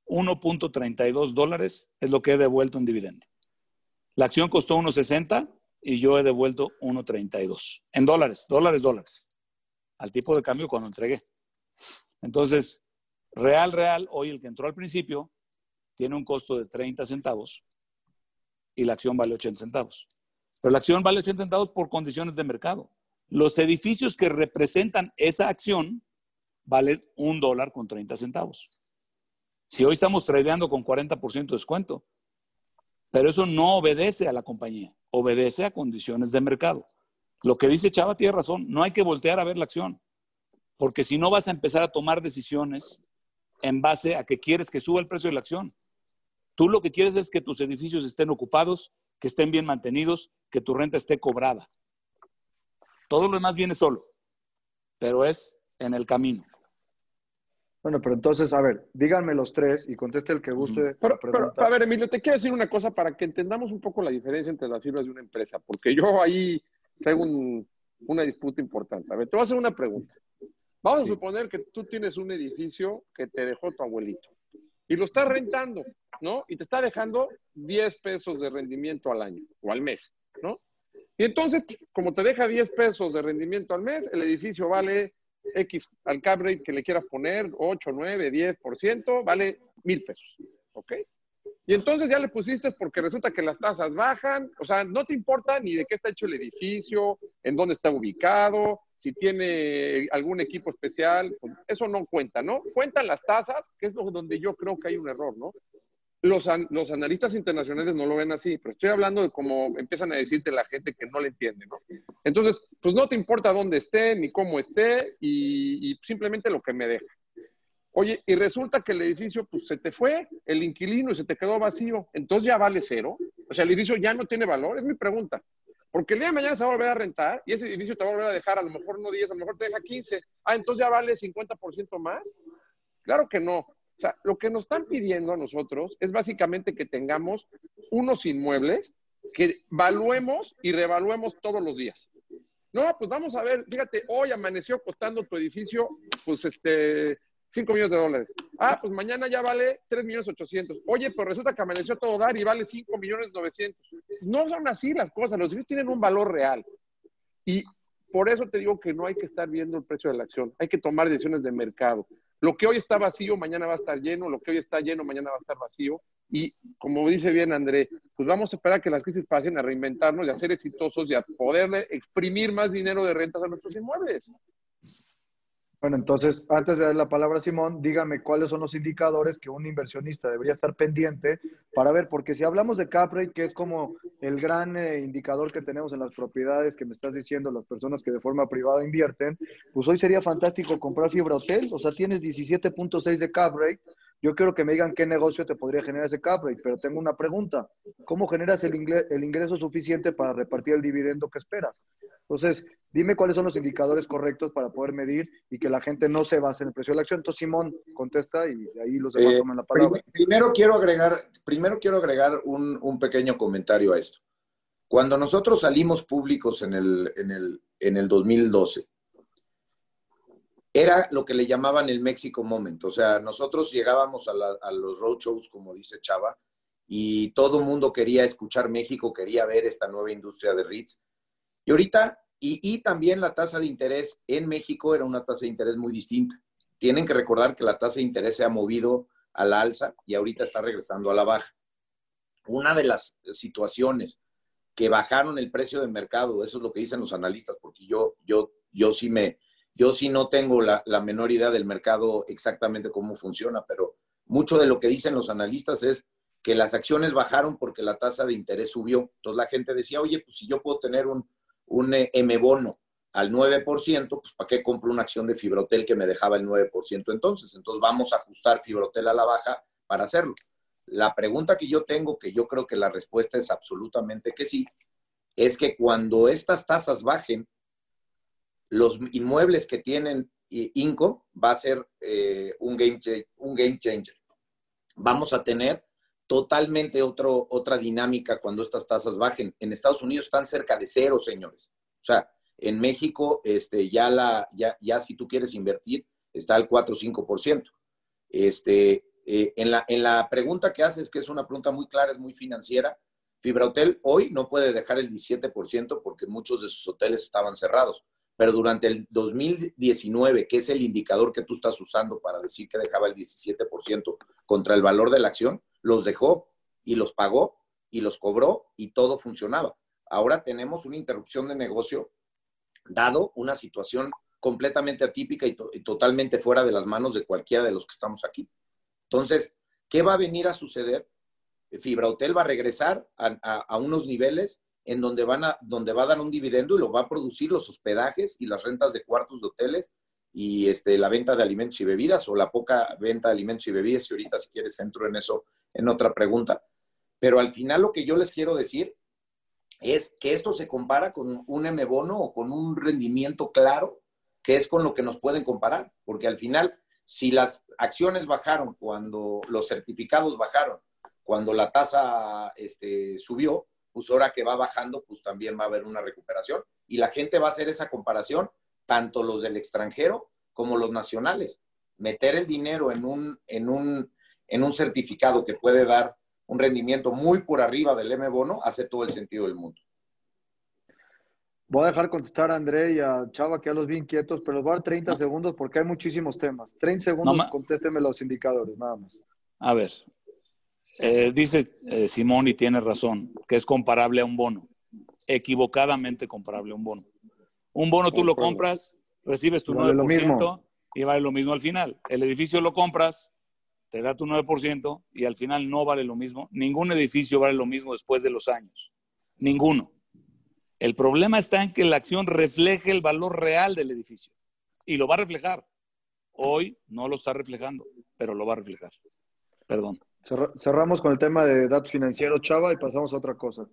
1.32 dólares es lo que he devuelto en dividendo. La acción costó 1.60 y yo he devuelto 1.32. En dólares, dólares, dólares. Al tipo de cambio cuando entregué. Entonces, real, real, hoy el que entró al principio tiene un costo de 30 centavos y la acción vale 80 centavos. Pero la acción vale 80 centavos por condiciones de mercado. Los edificios que representan esa acción valen un dólar con 30 centavos. Si hoy estamos tradeando con 40% de descuento, pero eso no obedece a la compañía, obedece a condiciones de mercado. Lo que dice Chava tiene razón, no hay que voltear a ver la acción, porque si no vas a empezar a tomar decisiones en base a que quieres que suba el precio de la acción. Tú lo que quieres es que tus edificios estén ocupados, que estén bien mantenidos, que tu renta esté cobrada. Todo lo demás viene solo, pero es en el camino. Bueno, pero entonces, a ver, díganme los tres y conteste el que guste. Pero, a ver, Emilio, te quiero decir una cosa para que entendamos un poco la diferencia entre las fibras de una empresa, porque yo ahí traigo una disputa importante. A ver, te voy a hacer una pregunta. Vamos a suponer que tú tienes un edificio que te dejó tu abuelito y lo estás rentando, ¿no? Y te está dejando 10 pesos de rendimiento al año o al mes, ¿no? Y entonces, como te deja 10 pesos de rendimiento al mes, el edificio vale X al cap rate que le quieras poner, 8, 9, 10%, vale mil pesos, ¿ok? Y entonces ya le pusiste porque resulta que las tasas bajan, o sea, no te importa ni de qué está hecho el edificio, en dónde está ubicado, si tiene algún equipo especial, pues, eso no cuenta, ¿no? Cuentan las tasas, que es donde yo creo que hay un error, ¿no? Los, los, analistas internacionales no lo ven así, pero estoy hablando de cómo empiezan a decirte la gente que no le entiende, ¿no? Entonces, pues no te importa dónde esté, ni cómo esté, y, y simplemente lo que me deja. Oye, y resulta que el edificio, pues se te fue el inquilino y se te quedó vacío, entonces ya vale cero. O sea, el edificio ya no tiene valor, es mi pregunta. Porque el día de mañana se va a volver a rentar y ese edificio te va a volver a dejar a lo mejor no 10, a lo mejor te deja 15. Ah, entonces ya vale 50% más. Claro que no. O sea, lo que nos están pidiendo a nosotros es básicamente que tengamos unos inmuebles que valuemos y revaluemos todos los días. No, pues vamos a ver, fíjate, hoy amaneció costando tu edificio, pues este, 5 millones de dólares. Ah, pues mañana ya vale 3 millones 800. Oye, pero resulta que amaneció todo dar y vale 5 millones 900. No son así las cosas, los edificios tienen un valor real. Y por eso te digo que no hay que estar viendo el precio de la acción, hay que tomar decisiones de mercado. Lo que hoy está vacío, mañana va a estar lleno, lo que hoy está lleno, mañana va a estar vacío. Y como dice bien André, pues vamos a esperar a que las crisis pasen, a reinventarnos y a ser exitosos y a poderle exprimir más dinero de rentas a nuestros inmuebles. Bueno, entonces, antes de dar la palabra a Simón, dígame cuáles son los indicadores que un inversionista debería estar pendiente para ver, porque si hablamos de cap rate, que es como el gran eh, indicador que tenemos en las propiedades que me estás diciendo las personas que de forma privada invierten, pues hoy sería fantástico comprar fibra hotel, o sea, tienes 17.6 de cap rate, yo quiero que me digan qué negocio te podría generar ese cap rate, pero tengo una pregunta, ¿cómo generas el, el ingreso suficiente para repartir el dividendo que esperas? Entonces, dime cuáles son los indicadores correctos para poder medir y que la gente no se base en el precio de la acción. Entonces, Simón contesta y de ahí los demás eh, toman la palabra. Primero quiero agregar, primero quiero agregar un, pequeño comentario a esto. Cuando nosotros salimos públicos en el, en el, en el 2012, era lo que le llamaban el México Moment. O sea, nosotros llegábamos a, los roadshows, como dice Chava, y todo el mundo quería escuchar México, quería ver esta nueva industria de REITs y ahorita, y, también la tasa de interés en México era una tasa de interés muy distinta. Tienen que recordar que la tasa de interés se ha movido a la alza y ahorita está regresando a la baja. Una de las situaciones que bajaron el precio del mercado, eso es lo que dicen los analistas, porque yo, yo, yo sí me, yo sí no tengo la, menor idea del mercado exactamente cómo funciona, pero mucho de lo que dicen los analistas es que las acciones bajaron porque la tasa de interés subió. Entonces la gente decía, oye, pues si yo puedo tener un, un eh, M bono al 9%, pues ¿para qué compro una acción de Fibrotel que me dejaba el 9% entonces? Entonces vamos a ajustar Fibrotel a la baja para hacerlo. La pregunta que yo tengo, que yo creo que la respuesta es absolutamente que sí, es que cuando estas tasas bajen, los inmuebles que tienen INCO va a ser eh, un, game un game changer. Vamos a tener totalmente otro, otra dinámica cuando estas tasas bajen. En Estados Unidos están cerca de cero, señores. O sea, en México, este, ya, la, ya, ya si tú quieres invertir, está al 4 o 5%. Este, eh, en, la, en la pregunta que haces, que es una pregunta muy clara, es muy financiera, Fibra Hotel hoy no puede dejar el 17% porque muchos de sus hoteles estaban cerrados. Pero durante el 2019, que es el indicador que tú estás usando para decir que dejaba el 17% contra el valor de la acción, los dejó y los pagó y los cobró y todo funcionaba. Ahora tenemos una interrupción de negocio dado una situación completamente atípica y, totalmente fuera de las manos de cualquiera de los que estamos aquí. Entonces, ¿qué va a venir a suceder? Fibra Hotel va a regresar a, unos niveles en donde, van a, donde va a dar un dividendo y lo va a producir los hospedajes y las rentas de cuartos de hoteles y este, la venta de alimentos y bebidas o la poca venta de alimentos y bebidas. Y ahorita, si quieres, entro en eso en otra pregunta. Pero al final lo que yo les quiero decir es que esto se compara con un M bono o con un rendimiento claro, que es con lo que nos pueden comparar, porque al final, si las acciones bajaron cuando los certificados bajaron, cuando la tasa este, subió, pues ahora que va bajando, pues también va a haber una recuperación. Y la gente va a hacer esa comparación, tanto los del extranjero como los nacionales. Meter el dinero en un, en un en un certificado que puede dar un rendimiento muy por arriba del M bono, hace todo el sentido del mundo. Voy a dejar contestar a André y a Chava, que ya los vi inquietos, pero les voy a dar 30 segundos porque hay muchísimos temas. 30 segundos, contésteme los indicadores, nada más. A ver, eh, dice eh, Simón y tiene razón, que es comparable a un bono, equivocadamente comparable a un bono. Un bono tú lo compras, recibes tu 9% y vale lo mismo al final. El edificio lo compras, te da tu 9% y al final no vale lo mismo. Ningún edificio vale lo mismo después de los años. Ninguno. El problema está en que la acción refleje el valor real del edificio. Y lo va a reflejar. Hoy no lo está reflejando, pero lo va a reflejar. Perdón. Cerramos con el tema de datos financieros, Chava, y pasamos a otra cosa.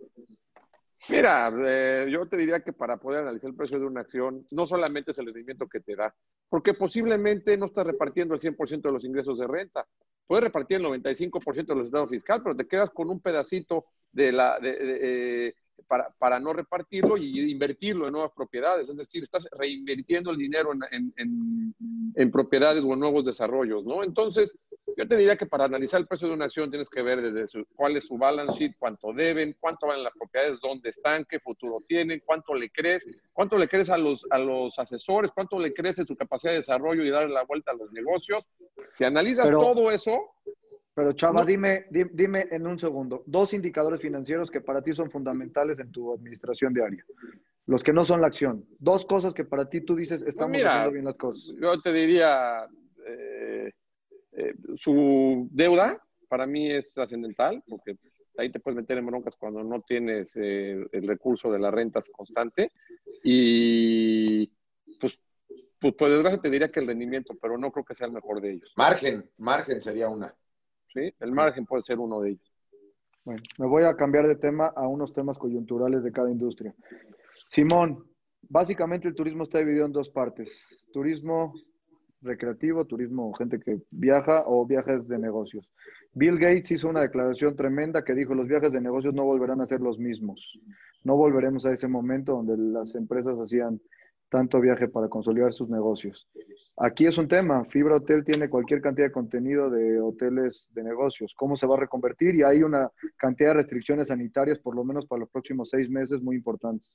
Mira, eh, yo te diría que para poder analizar el precio de una acción, no solamente es el rendimiento que te da, porque posiblemente no estás repartiendo el 100% de los ingresos de renta. Puedes repartir el 95% de los estados fiscal, pero te quedas con un pedacito de la, de, eh, para, para, no repartirlo y invertirlo en nuevas propiedades. Es decir, estás reinvirtiendo el dinero en, en, en, propiedades o en nuevos desarrollos, ¿no? Entonces, yo te diría que para analizar el precio de una acción tienes que ver desde cuál es su balance sheet, cuánto deben, cuánto valen las propiedades, dónde están, qué futuro tienen, cuánto le crees, cuánto le crees a los, a los asesores, cuánto le crees en su capacidad de desarrollo y darle la vuelta a los negocios. Si analizas todo eso, pero Chava, dime, dime en un segundo, dos indicadores financieros que para ti son fundamentales en tu administración diaria. Los que no son la acción. Dos cosas que para ti tú dices, pues estamos haciendo bien las cosas. Yo te diría, eh, eh, su deuda para mí es trascendental, porque ahí te puedes meter en broncas cuando no tienes eh, el recurso de las rentas constante. Y pues, pues por desgracia te diría que el rendimiento, pero no creo que sea el mejor de ellos. Margen, margen sería una. ¿Sí? El margen puede ser uno de ellos. Bueno, me voy a cambiar de tema a unos temas coyunturales de cada industria. Simón, básicamente el turismo está dividido en dos partes. Turismo recreativo, turismo, gente que viaja o viajes de negocios. Bill Gates hizo una declaración tremenda que dijo, los viajes de negocios no volverán a ser los mismos. No volveremos a ese momento donde las empresas hacían tanto viaje para consolidar sus negocios. Aquí es un tema, Fibra Hotel tiene cualquier cantidad de contenido de hoteles de negocios. ¿Cómo se va a reconvertir? Y hay una cantidad de restricciones sanitarias, por lo menos para los próximos seis meses, muy importantes.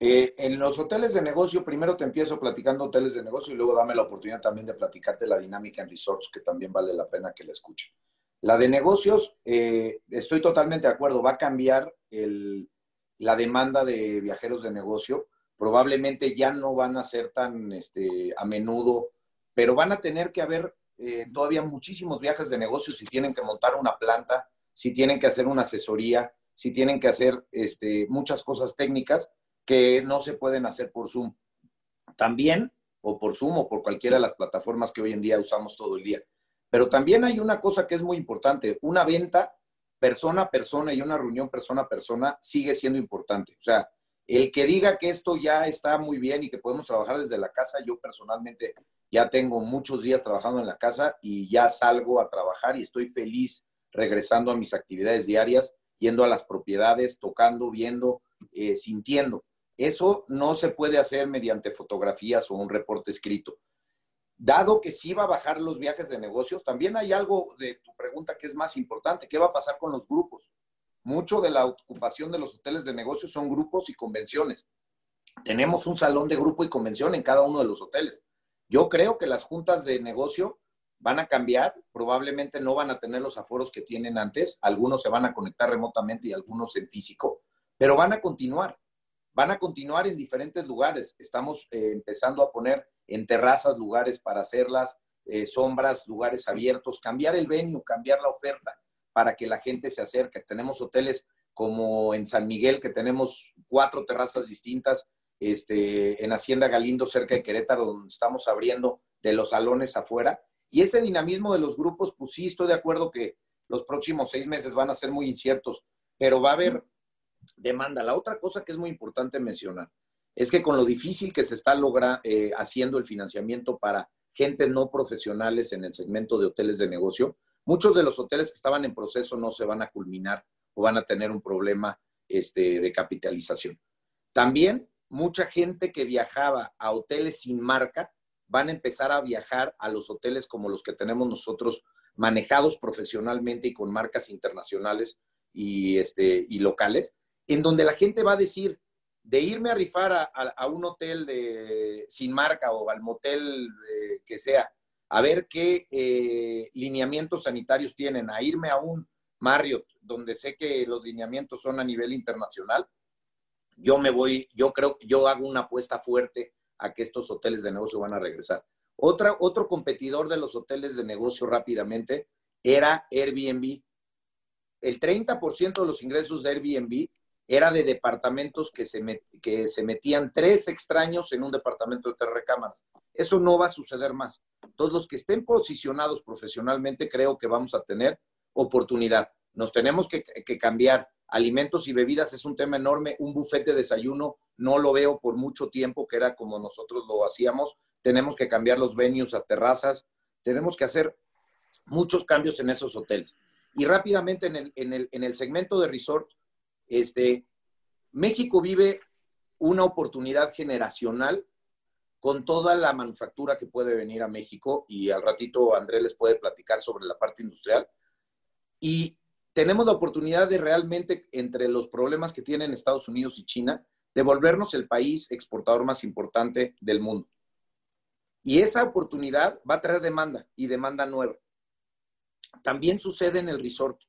Eh, en los hoteles de negocio, primero te empiezo platicando hoteles de negocio y luego dame la oportunidad también de platicarte la dinámica en resorts, que también vale la pena que la escuche. La de negocios, eh, estoy totalmente de acuerdo, va a cambiar la demanda de viajeros de negocio probablemente ya no van a ser tan este, a menudo, pero van a tener que haber eh, todavía muchísimos viajes de negocios si tienen que montar una planta, si tienen que hacer una asesoría, si tienen que hacer este, muchas cosas técnicas que no se pueden hacer por Zoom. También, o por Zoom o por cualquiera de las plataformas que hoy en día usamos todo el día. Pero también hay una cosa que es muy importante, una venta persona a persona y una reunión persona a persona sigue siendo importante. O sea, el que diga que esto ya está muy bien y que podemos trabajar desde la casa, yo personalmente ya tengo muchos días trabajando en la casa y ya salgo a trabajar y estoy feliz regresando a mis actividades diarias, yendo a las propiedades, tocando, viendo, eh, sintiendo. Eso no se puede hacer mediante fotografías o un reporte escrito. Dado que sí va a bajar los viajes de negocios, también hay algo de tu pregunta que es más importante. ¿Qué va a pasar con los grupos? Mucho de la ocupación de los hoteles de negocios son grupos y convenciones. Tenemos un salón de grupo y convención en cada uno de los hoteles. Yo creo que las juntas de negocio van a cambiar, probablemente no van a tener los aforos que tienen antes, algunos se van a conectar remotamente y algunos en físico, pero van a continuar, van a continuar en diferentes lugares. Estamos eh, empezando a poner en terrazas lugares para hacerlas, eh, sombras, lugares abiertos, cambiar el venue, cambiar la oferta para que la gente se acerque. Tenemos hoteles como en San Miguel, que tenemos cuatro terrazas distintas, este, en Hacienda Galindo, cerca de Querétaro, donde estamos abriendo de los salones afuera. Y ese dinamismo de los grupos, pues sí, estoy de acuerdo que los próximos seis meses van a ser muy inciertos, pero va a haber demanda. La otra cosa que es muy importante mencionar es que con lo difícil que se está logrando eh, haciendo el financiamiento para gente no profesionales en el segmento de hoteles de negocio, Muchos de los hoteles que estaban en proceso no se van a culminar o van a tener un problema este, de capitalización. También mucha gente que viajaba a hoteles sin marca van a empezar a viajar a los hoteles como los que tenemos nosotros manejados profesionalmente y con marcas internacionales y, este, y locales, en donde la gente va a decir, de irme a rifar a, un hotel de, sin marca o al motel eh, que sea, a ver qué eh, lineamientos sanitarios tienen, a irme a un Marriott, donde sé que los lineamientos son a nivel internacional, yo me voy, yo creo, yo hago una apuesta fuerte a que estos hoteles de negocio van a regresar. Otra, otro competidor de los hoteles de negocio rápidamente era Airbnb. El 30% de los ingresos de Airbnb era de departamentos que se, que se metían tres extraños en un departamento de tres recámaras. Eso no va a suceder más. Todos los que estén posicionados profesionalmente, creo que vamos a tener oportunidad. Nos tenemos que, cambiar. Alimentos y bebidas es un tema enorme. Un buffet de desayuno no lo veo por mucho tiempo, que era como nosotros lo hacíamos. Tenemos que cambiar los venues a terrazas. Tenemos que hacer muchos cambios en esos hoteles. Y rápidamente en el, en el, en el segmento de resort, este, México vive una oportunidad generacional con toda la manufactura que puede venir a México y al ratito Andrés les puede platicar sobre la parte industrial. Y tenemos la oportunidad de realmente, entre los problemas que tienen Estados Unidos y China, de volvernos el país exportador más importante del mundo. Y esa oportunidad va a traer demanda y demanda nueva. También sucede en el resort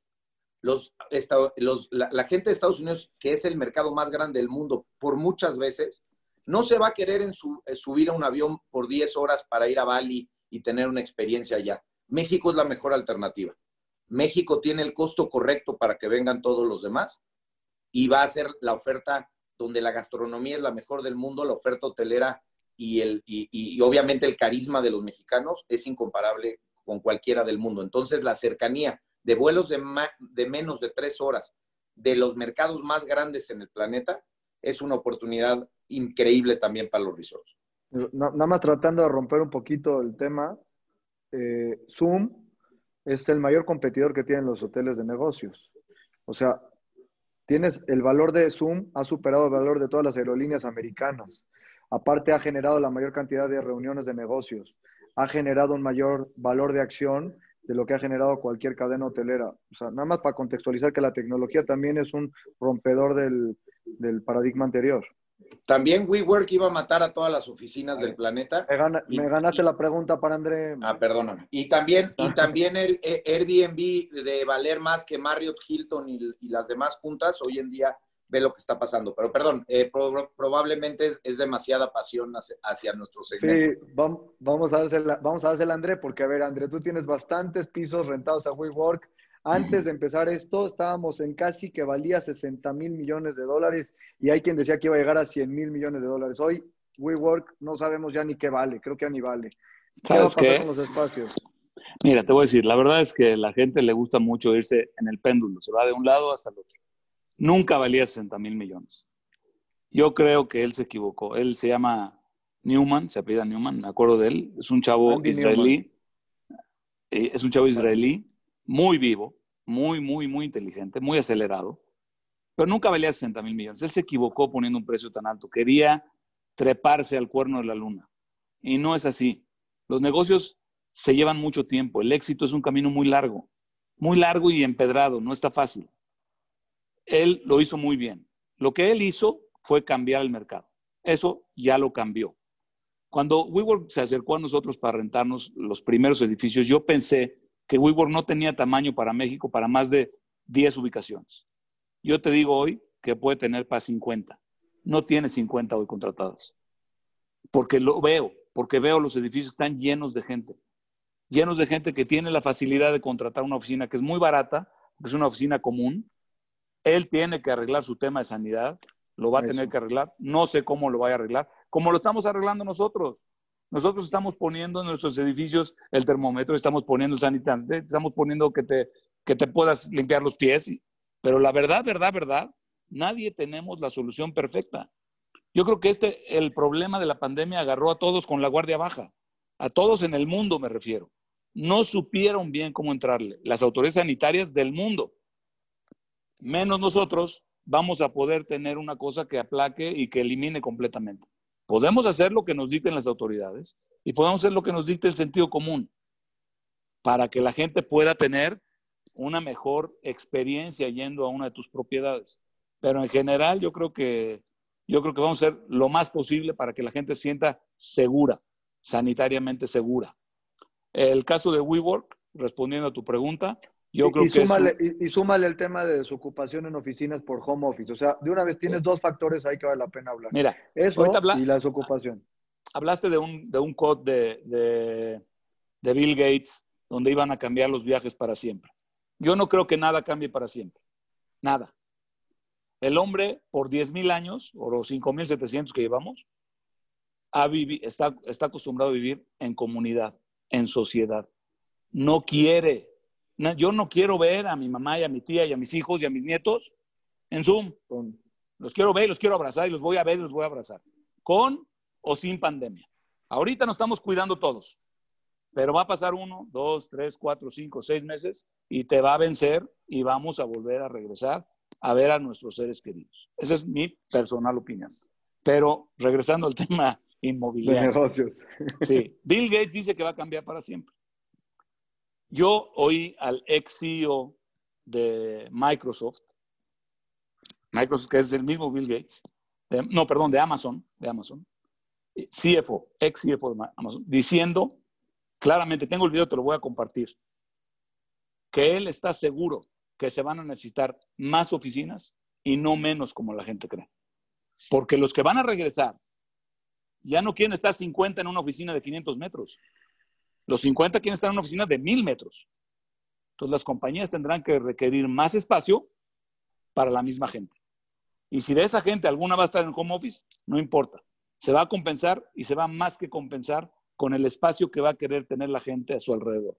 los, la, gente de Estados Unidos, que es el mercado más grande del mundo por muchas veces, no se va a querer en subir a un avión por 10 horas para ir a Bali y tener una experiencia allá. México es la mejor alternativa. México tiene el costo correcto para que vengan todos los demás y va a ser la oferta donde la gastronomía es la mejor del mundo, la oferta hotelera y, el, y obviamente el carisma de los mexicanos es incomparable con cualquiera del mundo. Entonces, la cercanía de vuelos de, de menos de tres horas de los mercados más grandes en el planeta, es una oportunidad increíble también para los resorts. nada más tratando de romper un poquito el tema, eh, Zoom es el mayor competidor que tienen los hoteles de negocios. O sea, tienes el valor de Zoom, ha superado el valor de todas las aerolíneas americanas. Aparte, ha generado la mayor cantidad de reuniones de negocios, ha generado un mayor valor de acción de lo que ha generado cualquier cadena hotelera. O sea, nada más para contextualizar que la tecnología también es un rompedor del, paradigma anterior. También WeWork iba a matar a todas las oficinas del planeta. Me, ganaste la pregunta para André. Ah, perdóname. Y también, y también el eh, Airbnb de valer más que Marriott, Hilton y las demás juntas, hoy en día ve lo que está pasando. Pero perdón, eh, probablemente es, demasiada pasión hacia, nuestro segmento. Sí, vamos, a dársela, vamos a dársela a André, porque a ver, André, tú tienes bastantes pisos rentados a WeWork. Antes de empezar esto, estábamos en casi que valía 60 mil millones de dólares y hay quien decía que iba a llegar a 100 mil millones de dólares. Hoy, WeWork no sabemos ya ni qué vale, creo que ya ni vale. ¿Qué va a pasar con los espacios? Mira, te voy a decir, la verdad es que a la gente le gusta mucho irse en el péndulo, se va de un lado hasta el otro nunca valía 60 mil millones. Yo creo que él se equivocó. Él se llama Newman, se apellida Newman, me acuerdo de él. Es un chavo israelí. Eh, es un chavo israelí, muy vivo, muy, muy, muy inteligente, muy acelerado, pero nunca valía 60 mil millones. Él se equivocó poniendo un precio tan alto. Quería treparse al cuerno de la luna. Y no es así. Los negocios se llevan mucho tiempo. El éxito es un camino muy largo, muy largo y empedrado, no está fácil él lo hizo muy bien. Lo que él hizo fue cambiar el mercado. Eso ya lo cambió. Cuando WeWork se acercó a nosotros para rentarnos los primeros edificios, yo pensé que WeWork no tenía tamaño para México para más de 10 ubicaciones. Yo te digo hoy que puede tener para 50. No tiene 50 hoy contratadas. Porque lo veo, porque veo los edificios están llenos de gente. Llenos de gente que tiene la facilidad de contratar una oficina que es muy barata, que es una oficina común, él tiene que arreglar su tema de sanidad, lo va a tener que arreglar. No sé cómo lo vaya a arreglar, como lo estamos arreglando nosotros. Nosotros estamos poniendo en nuestros edificios el termómetro, estamos poniendo el sanitante, estamos poniendo que te, que te puedas limpiar los pies. Pero la verdad, verdad, verdad, nadie tenemos la solución perfecta. Yo creo que este, el problema de la pandemia agarró a todos con la guardia baja, a todos en el mundo me refiero. No supieron bien cómo entrarle, las autoridades sanitarias del mundo menos nosotros, vamos a poder tener una cosa que aplaque y que elimine completamente. Podemos hacer lo que nos dicten las autoridades y podemos hacer lo que nos dicte el sentido común para que la gente pueda tener una mejor experiencia yendo a una de tus propiedades. Pero en general yo creo que yo creo que vamos a hacer lo más posible para que la gente sienta segura, sanitariamente segura. El caso de WeWork, respondiendo a tu pregunta, y, súmale, y, súmale el tema de desocupación en oficinas por home office. O sea, de una vez tienes dos factores ahí que vale la pena hablar. Mira, eso y la desocupación. hablaste de un, de un code de, de Bill Gates donde iban a cambiar los viajes para siempre. Yo no creo que nada cambie para siempre. Nada. El hombre, por 10.000 años, o los 5.700 que llevamos, ha está, está acostumbrado a vivir en comunidad, en sociedad. No quiere. Yo no quiero ver a mi mamá y a mi tía y a mis hijos y a mis nietos en Zoom. Los quiero ver, los quiero abrazar y los voy a ver y los voy a abrazar. Con o sin pandemia. Ahorita nos estamos cuidando todos. Pero va a pasar uno, dos, tres, cuatro, cinco, seis meses y te va a vencer y vamos a volver a regresar a ver a nuestros seres queridos. Esa es mi personal opinión. Pero regresando al tema inmobiliario. De negocios. Sí, Bill Gates dice que va a cambiar para siempre. Yo oí al ex CEO de Microsoft, Microsoft, que es el mismo Bill Gates, no, perdón, de Amazon, de Amazon, CFO, ex CFO de Amazon, diciendo claramente, tengo el video, te lo voy a compartir, que él está seguro que se van a necesitar más oficinas y no menos como la gente cree. Porque los que van a regresar ya no quieren estar 50 en una oficina de 500 metros. Los 50 quieren estar en una oficina de 1000 metros. Entonces las compañías tendrán que requerir más espacio para la misma gente. Y si de esa gente alguna va a estar en home office, no importa. Se va a compensar y se va más que compensar con el espacio que va a querer tener la gente a su alrededor.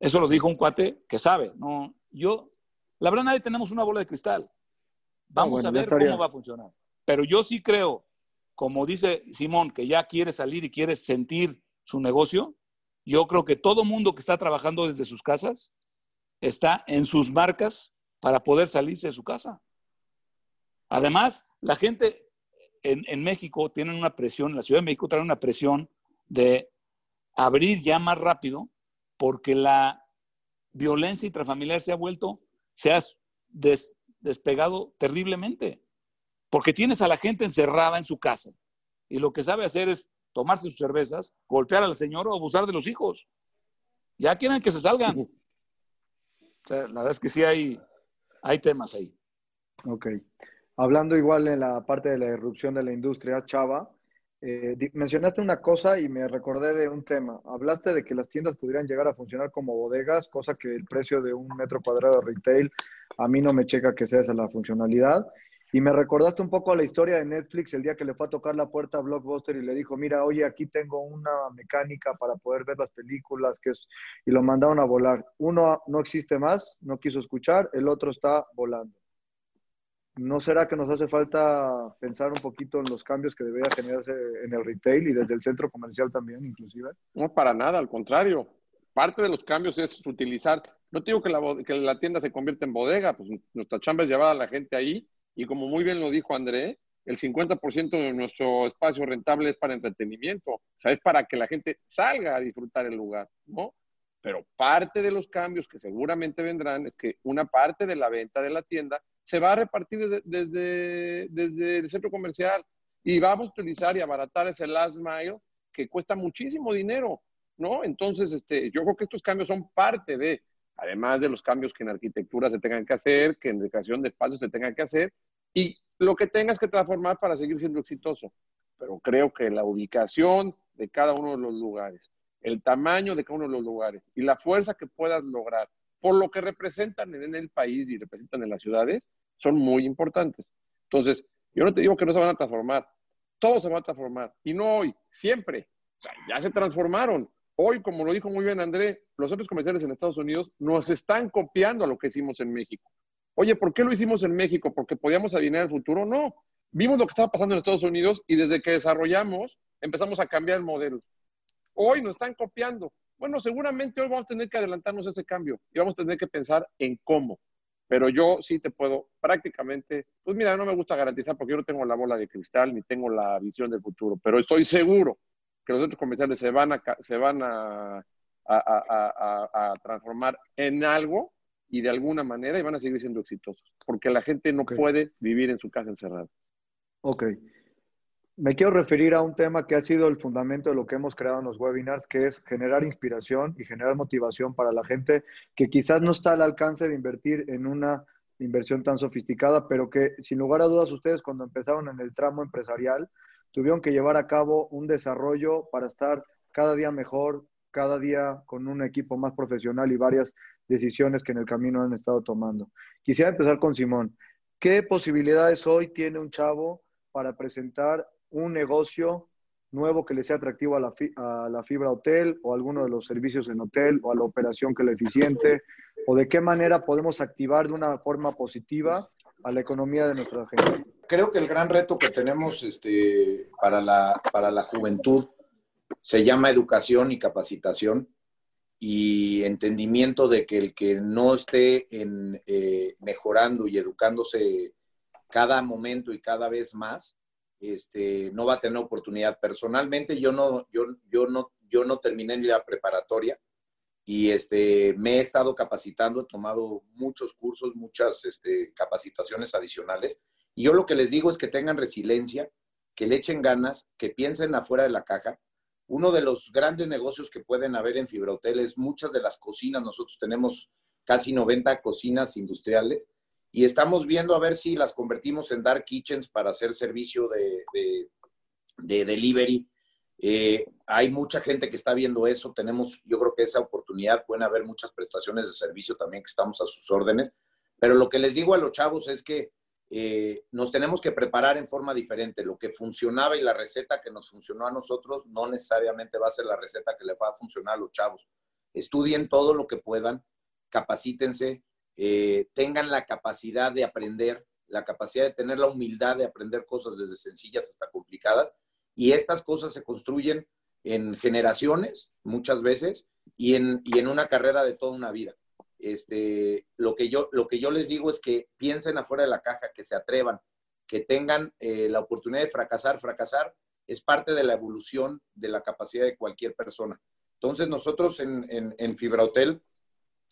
Eso lo dijo un cuate que sabe, ¿no? Yo, la verdad, nadie tenemos una bola de cristal. Vamos a ver cómo va a funcionar. Pero yo sí creo, como dice Simón, que ya quiere salir y quiere sentir su negocio, yo creo que todo mundo que está trabajando desde sus casas está en sus marcas para poder salirse de su casa. Además, la gente en, México tienen una presión, la Ciudad de México tiene una presión de abrir ya más rápido porque la violencia intrafamiliar se ha vuelto, se ha despegado terriblemente, porque tienes a la gente encerrada en su casa y lo que sabe hacer es tomarse sus cervezas, golpear al señor o abusar de los hijos. Ya quieren que se salgan. la verdad es que sí hay, hay temas ahí. Ok. Hablando igual en la parte de la irrupción de la industria, Chava, eh, mencionaste una cosa y me recordé de un tema. Hablaste de que las tiendas pudieran llegar a funcionar como bodegas, cosa que el precio de un metro cuadrado de retail a mí no me checa que sea esa la funcionalidad. Y me recordaste un poco la historia de Netflix el día que le fue a tocar la puerta a Blockbuster y le dijo, mira, oye, aquí tengo una mecánica para poder ver las películas, que es... y lo mandaron a volar. Uno no existe más, no quiso escuchar, el otro está volando. ¿No será que nos hace falta pensar un poquito en los cambios que debería generarse en el retail y desde el centro comercial también, inclusive? No, para nada, al contrario. Parte de los cambios es utilizar, no digo que la, que la tienda se convierta en bodega, pues nuestra chamba es llevar a la gente ahí y como muy bien lo dijo André, el 50% de nuestro espacio rentable es para entretenimiento, o sea, es para que la gente salga a disfrutar el lugar, ¿no? Pero parte de los cambios que seguramente vendrán es que una parte de la venta de la tienda se va a repartir desde, desde, el centro comercial y vamos a utilizar y abaratar ese last mile que cuesta muchísimo dinero, ¿no? Entonces, este, yo creo que estos cambios son parte de, además de los cambios que en arquitectura se tengan que hacer, que en educación de espacios se tengan que hacer, y lo que tengas que transformar para seguir siendo exitoso. Pero creo que la ubicación de cada uno de los lugares, el tamaño de cada uno de los lugares y la fuerza que puedas lograr por lo que representan en el país y representan en las ciudades, son muy importantes. Entonces, yo no te digo que no se van a transformar, todo se va a transformar. Y no hoy, siempre. O sea, ya se transformaron. Hoy, como lo dijo muy bien André, los otros comerciales en Estados Unidos nos están copiando a lo que hicimos en México. Oye, ¿por qué lo hicimos en México? ¿Porque podíamos adivinar el futuro? No. Vimos lo que estaba pasando en Estados Unidos y desde que desarrollamos empezamos a cambiar el modelo. Hoy nos están copiando. Bueno, seguramente hoy vamos a tener que adelantarnos ese cambio y vamos a tener que pensar en cómo. Pero yo sí te puedo prácticamente, pues mira, no me gusta garantizar porque yo no tengo la bola de cristal ni tengo la visión del futuro, pero estoy seguro que los otros comerciales se van a, se van a, a, transformar en algo y de alguna manera y van a seguir siendo exitosos, porque la gente no puede vivir en su casa encerrada. Ok. Me quiero referir a un tema que ha sido el fundamento de lo que hemos creado en los webinars, que es generar inspiración y generar motivación para la gente que quizás no está al alcance de invertir en una inversión tan sofisticada, pero que sin lugar a dudas ustedes cuando empezaron en el tramo empresarial tuvieron que llevar a cabo un desarrollo para estar cada día mejor, cada día con un equipo más profesional y varias decisiones que en el camino han estado tomando. Quisiera empezar con Simón. ¿Qué posibilidades hoy tiene un chavo para presentar un negocio nuevo que le sea atractivo a la, a la, fibra hotel o alguno de los servicios en hotel o a la operación que le eficiente? ¿O de qué manera podemos activar de una forma positiva a la economía de nuestra gente? Creo que el gran reto que tenemos este, para, la, para la juventud se llama educación y capacitación y entendimiento de que el que no esté en, eh, mejorando y educándose cada momento y cada vez más, este, no va a tener oportunidad. Personalmente, yo no, yo, yo no, yo no terminé la preparatoria y este, me he estado capacitando, he tomado muchos cursos, muchas este, capacitaciones adicionales. Y yo lo que les digo es que tengan resiliencia, que le echen ganas, que piensen afuera de la caja uno de los grandes negocios que pueden haber en Fibra Hotel es muchas de las cocinas. Nosotros tenemos casi 90 cocinas industriales y estamos viendo a ver si las convertimos en dark kitchens para hacer servicio de, de, delivery. Eh, hay mucha gente que está viendo eso. Tenemos, yo creo que esa oportunidad, pueden haber muchas prestaciones de servicio también que estamos a sus órdenes. Pero lo que les digo a los chavos es que eh, nos tenemos que preparar en forma diferente. Lo que funcionaba y la receta que nos funcionó a nosotros no necesariamente va a ser la receta que le va a funcionar a los chavos. Estudien todo lo que puedan, capacítense, eh, tengan la capacidad de aprender, la capacidad de tener la humildad de aprender cosas desde sencillas hasta complicadas. Y estas cosas se construyen en generaciones, muchas veces, y en, y en una carrera de toda una vida. Este, lo, que yo, lo que yo les digo es que piensen afuera de la caja, que se atrevan, que tengan eh, la oportunidad de fracasar. Fracasar es parte de la evolución de la capacidad de cualquier persona. Entonces nosotros en, en, Fibra Hotel,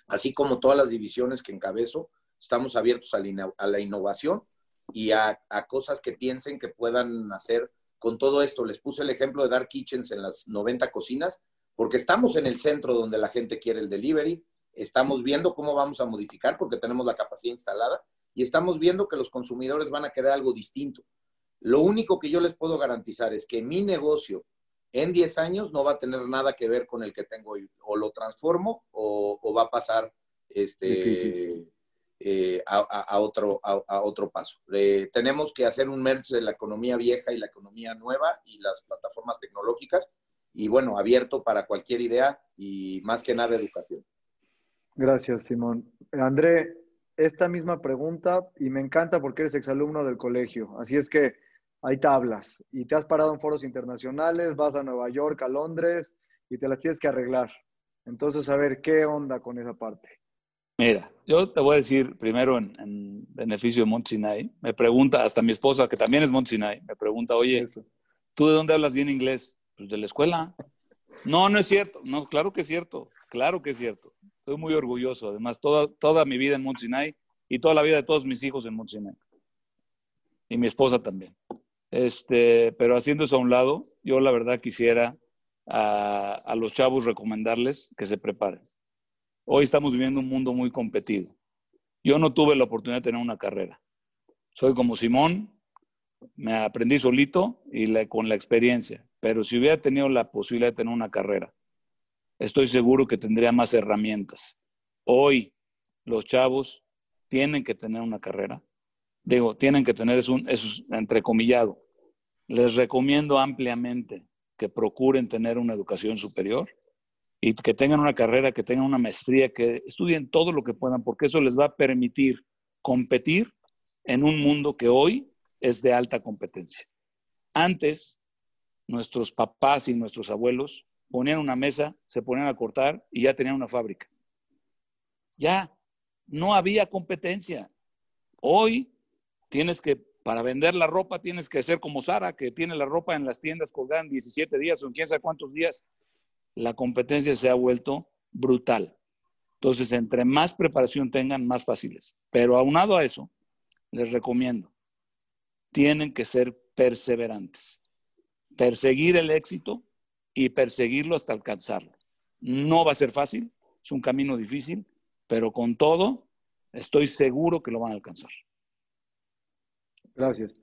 así como todas las divisiones que encabezo, estamos abiertos a la, a la innovación y a, a, cosas que piensen que puedan hacer con todo esto. Les puse el ejemplo de Dark Kitchens en las 90 cocinas, porque estamos en el centro donde la gente quiere el delivery, Estamos viendo cómo vamos a modificar porque tenemos la capacidad instalada y estamos viendo que los consumidores van a querer algo distinto. Lo único que yo les puedo garantizar es que mi negocio en 10 años no va a tener nada que ver con el que tengo hoy. O lo transformo o, va a pasar este, eh, a, otro, a, otro paso. Eh, tenemos que hacer un merge de la economía vieja y la economía nueva y las plataformas tecnológicas. Y bueno, abierto para cualquier idea y más que nada educación. Gracias, Simón. André, esta misma pregunta y me encanta porque eres exalumno del colegio, así es que hay tablas y te has parado en foros internacionales, vas a Nueva York, a Londres y te las tienes que arreglar. Entonces, a ver, ¿qué onda con esa parte? Mira, yo te voy a decir primero en, beneficio de Montsinai, me pregunta, hasta mi esposa, que también es Montsinai, me pregunta, oye, ¿tú de dónde hablas bien inglés? Pues de la escuela. No, no es cierto. No, claro que es cierto. Claro que es cierto. Estoy muy orgulloso. Además, toda, toda mi vida en Mont y toda la vida de todos mis hijos en Mont Y mi esposa también. Este, pero haciendo eso a un lado, yo la verdad quisiera a, a los chavos recomendarles que se preparen. Hoy estamos viviendo un mundo muy competido. Yo no tuve la oportunidad de tener una carrera. Soy como Simón, me aprendí solito y con la experiencia. Pero si hubiera tenido la posibilidad de tener una carrera estoy seguro que tendría más herramientas. Hoy los chavos tienen que tener una carrera. Digo, tienen que tener, es, un, es entrecomillado. Les recomiendo ampliamente que procuren tener una educación superior y que tengan una carrera, que tengan una maestría, que estudien todo lo que puedan, porque eso les va a permitir competir en un mundo que hoy es de alta competencia. Antes, nuestros papás y nuestros abuelos ponían una mesa, se ponían a cortar y ya tenían una fábrica. Ya, no había competencia. Hoy tienes que, para vender la ropa, tienes que ser como Sara, que tiene la ropa en las tiendas colgada en 17 días o en quién sabe cuántos días. La competencia se ha vuelto brutal. Entonces, entre más preparación tengan, más fáciles. Pero aunado a eso, les recomiendo, tienen que ser perseverantes. Perseguir el éxito y perseguirlo hasta alcanzarlo. No va a ser fácil, es un camino difícil, pero con todo estoy seguro que lo van a alcanzar. Gracias.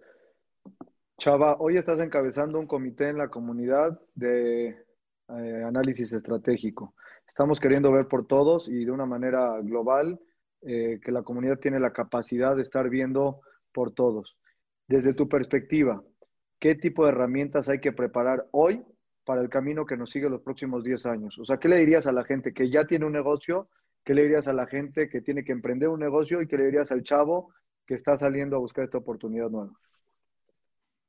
Chava, hoy estás encabezando un comité en la comunidad de eh, análisis estratégico. Estamos queriendo ver por todos y de una manera global eh, que la comunidad tiene la capacidad de estar viendo por todos. Desde tu perspectiva, ¿qué tipo de herramientas hay que preparar hoy para el camino que nos sigue los próximos 10 años? O sea, ¿qué le dirías a la gente que ya tiene un negocio? ¿Qué le dirías a la gente que tiene que emprender un negocio? ¿Y qué le dirías al chavo que está saliendo a buscar esta oportunidad nueva?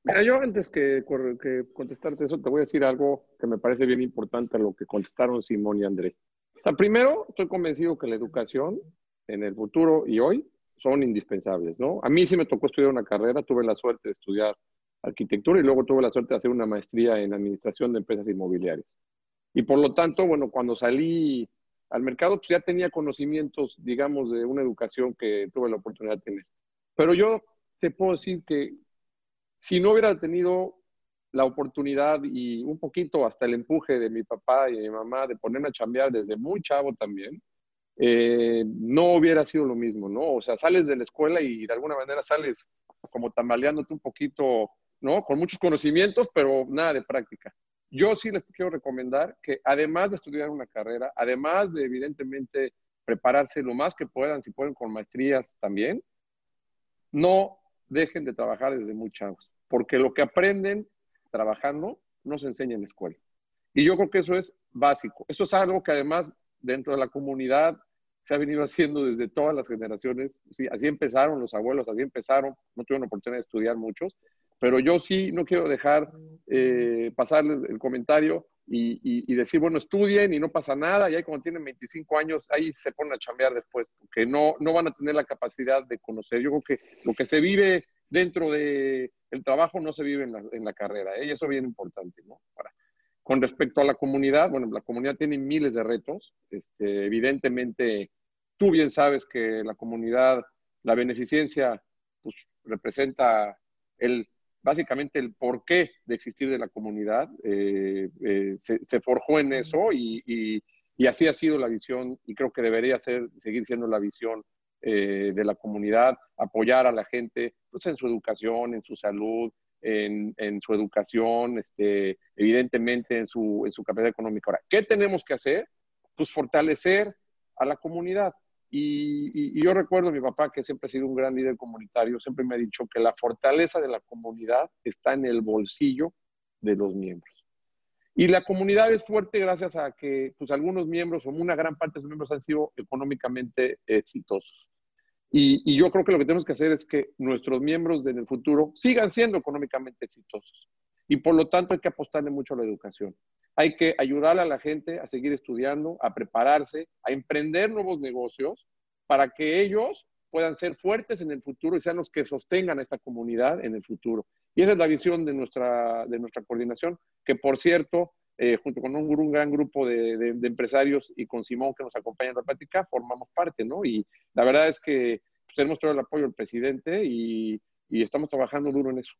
Mira, yo antes que, que, contestarte eso, te voy a decir algo que me parece bien importante a lo que contestaron Simón y André. O sea, primero, estoy convencido que la educación en el futuro y hoy son indispensables, ¿no? A mí sí me tocó estudiar una carrera, tuve la suerte de estudiar arquitectura y luego tuve la suerte de hacer una maestría en administración de empresas inmobiliarias. Y por lo tanto, bueno, cuando salí al mercado, pues ya tenía conocimientos, digamos, de una educación que tuve la oportunidad de tener. Pero yo te puedo decir que si no hubiera tenido la oportunidad y un poquito hasta el empuje de mi papá y de mi mamá de ponerme a chambear desde muy chavo también, eh, no hubiera sido lo mismo, ¿no? O sea, sales de la escuela y de alguna manera sales como tambaleándote un poquito, ¿no? Con muchos conocimientos, pero nada de práctica. Yo sí les quiero recomendar que además de estudiar una carrera, además de evidentemente prepararse lo más que puedan, si pueden con maestrías también, no dejen de trabajar desde muy chavos, porque lo que aprenden trabajando no se enseña en la escuela. Y yo creo que eso es básico. Eso es algo que además dentro de la comunidad se ha venido haciendo desde todas las generaciones. Sí, así empezaron los abuelos, así empezaron. No tuvieron oportunidad de estudiar muchos, pero yo sí no quiero dejar eh, pasarles el comentario y, decir, bueno, estudien y no pasa nada, y ahí cuando tienen 25 años, ahí se ponen a chambear después, porque no, no van a tener la capacidad de conocer. Yo creo que lo que se vive dentro del el trabajo no se vive en la, en la carrera, ¿eh? y eso es bien importante, ¿no? Para, con respecto a la comunidad, bueno, la comunidad tiene miles de retos. Este, evidentemente, tú bien sabes que la comunidad, la beneficencia, pues representa el, básicamente el porqué de existir de la comunidad. Eh, eh, se, forjó en eso y, así ha sido la visión y creo que debería ser, seguir siendo la visión eh, de la comunidad, apoyar a la gente pues, en su educación, en su salud, en, su educación, este, evidentemente en su, en su capacidad económica. Ahora, ¿qué tenemos que hacer? Pues fortalecer a la comunidad. Y, yo recuerdo a mi papá, que siempre ha sido un gran líder comunitario, siempre me ha dicho que la fortaleza de la comunidad está en el bolsillo de los miembros. Y la comunidad es fuerte gracias a que pues, algunos miembros o una gran parte de sus miembros han sido económicamente exitosos. Y, yo creo que lo que tenemos que hacer es que nuestros miembros en el futuro sigan siendo económicamente exitosos. Y por lo tanto hay que apostarle mucho a la educación. Hay que ayudar a la gente a seguir estudiando, a prepararse, a emprender nuevos negocios para que ellos puedan ser fuertes en el futuro y sean los que sostengan a esta comunidad en el futuro. Y esa es la visión de nuestra, de nuestra coordinación, que por cierto, eh, junto con un, gran grupo de, empresarios y con Simón que nos acompaña en la plática, formamos parte, ¿no? Y la verdad es que pues, tenemos todo el apoyo del presidente y, estamos trabajando duro en eso.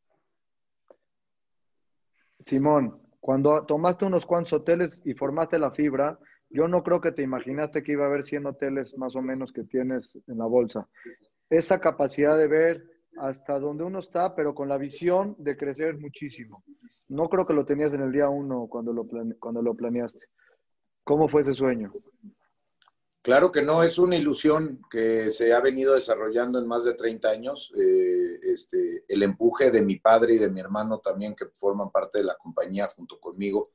Simón, cuando tomaste unos cuantos hoteles y formaste la fibra, yo no creo que te imaginaste que iba a haber 100 hoteles más o menos que tienes en la bolsa. Esa capacidad de ver hasta donde uno está, pero con la visión de crecer muchísimo. No creo que lo tenías en el día uno cuando lo, cuando lo planeaste. ¿Cómo fue ese sueño? Claro que no, es una ilusión que se ha venido desarrollando en más de 30 años. Eh, este, el empuje de mi padre y de mi hermano también, que forman parte de la compañía junto conmigo,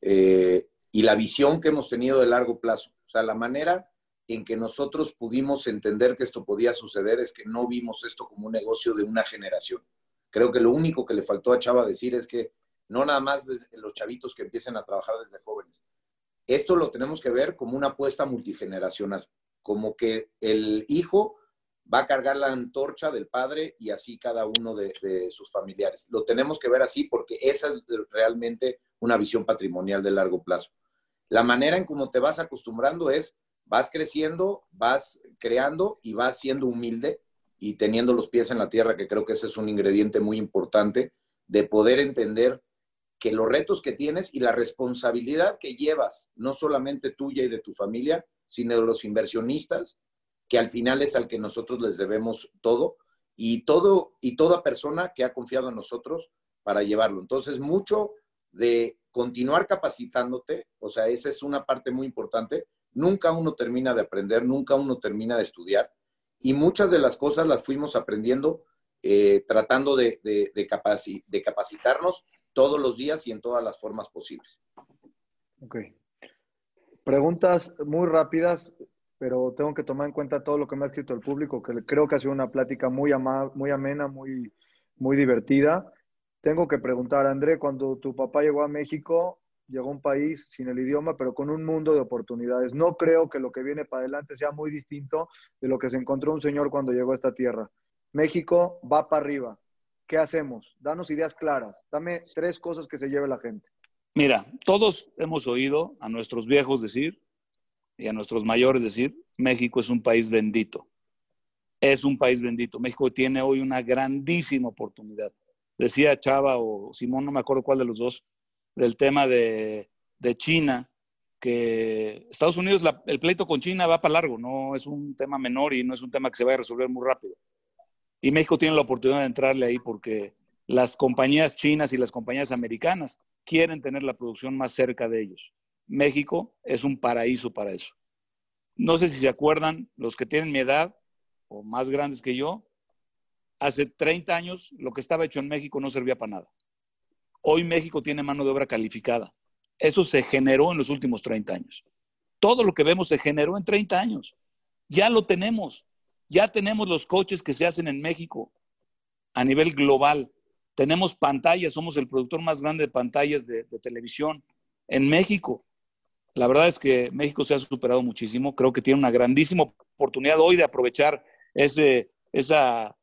eh, y la visión que hemos tenido de largo plazo. O sea, la manera en que nosotros pudimos entender que esto podía suceder es que no vimos esto como un negocio de una generación. Creo que lo único que le faltó a Chava decir es que no nada más los chavitos que empiecen a trabajar desde jóvenes. Esto lo tenemos que ver como una apuesta multigeneracional, como que el hijo va a cargar la antorcha del padre y así cada uno de, de sus familiares. Lo tenemos que ver así porque esa es realmente una visión patrimonial de largo plazo. La manera en cómo te vas acostumbrando es vas creciendo, vas creando y vas siendo humilde y teniendo los pies en la tierra, que creo que ese es un ingrediente muy importante de poder entender que los retos que tienes y la responsabilidad que llevas, no solamente tuya y de tu familia, sino de los inversionistas, que al final es al que nosotros les debemos todo, y, todo, y toda persona que ha confiado en nosotros para llevarlo. Entonces, mucho de continuar capacitándote, o sea, esa es una parte muy importante. Nunca uno termina de aprender, nunca uno termina de estudiar y muchas de las cosas las fuimos aprendiendo eh, tratando de, de, de, capacitarnos todos los días y en todas las formas posibles. Ok. Preguntas muy rápidas, pero tengo que tomar en cuenta todo lo que me ha escrito el público, que creo que ha sido una plática muy, muy amena, muy, muy divertida. Tengo que preguntar, André, cuando tu papá llegó a México, llegó a un país sin el idioma, pero con un mundo de oportunidades. No creo que lo que viene para adelante sea muy distinto de lo que se encontró un señor cuando llegó a esta tierra. México va para arriba. ¿Qué hacemos? Danos ideas claras. Dame tres cosas que se lleve la gente. Mira, todos hemos oído a nuestros viejos decir y a nuestros mayores decir, México es un país bendito. Es un país bendito. México tiene hoy una grandísima oportunidad. Decía Chava o Simón, no me acuerdo cuál de los dos, del tema de, China, que Estados Unidos, el pleito con China va para largo, no es un tema menor y no es un tema que se vaya a resolver muy rápido. Y México tiene la oportunidad de entrarle ahí porque las compañías chinas y las compañías americanas quieren tener la producción más cerca de ellos. México es un paraíso para eso. No sé si se acuerdan, los que tienen mi edad o más grandes que yo, hace 30 años lo que estaba hecho en México no servía para nada. Hoy México tiene mano de obra calificada. Eso se generó en los últimos 30 años. Todo lo que vemos se generó en 30 años. Ya lo tenemos. Ya tenemos los coches que se hacen en México a nivel global. Tenemos pantallas, somos el productor más grande de pantallas de, televisión en México. La verdad es que México se ha superado muchísimo. Creo que tiene una grandísima oportunidad hoy de aprovechar ese, esa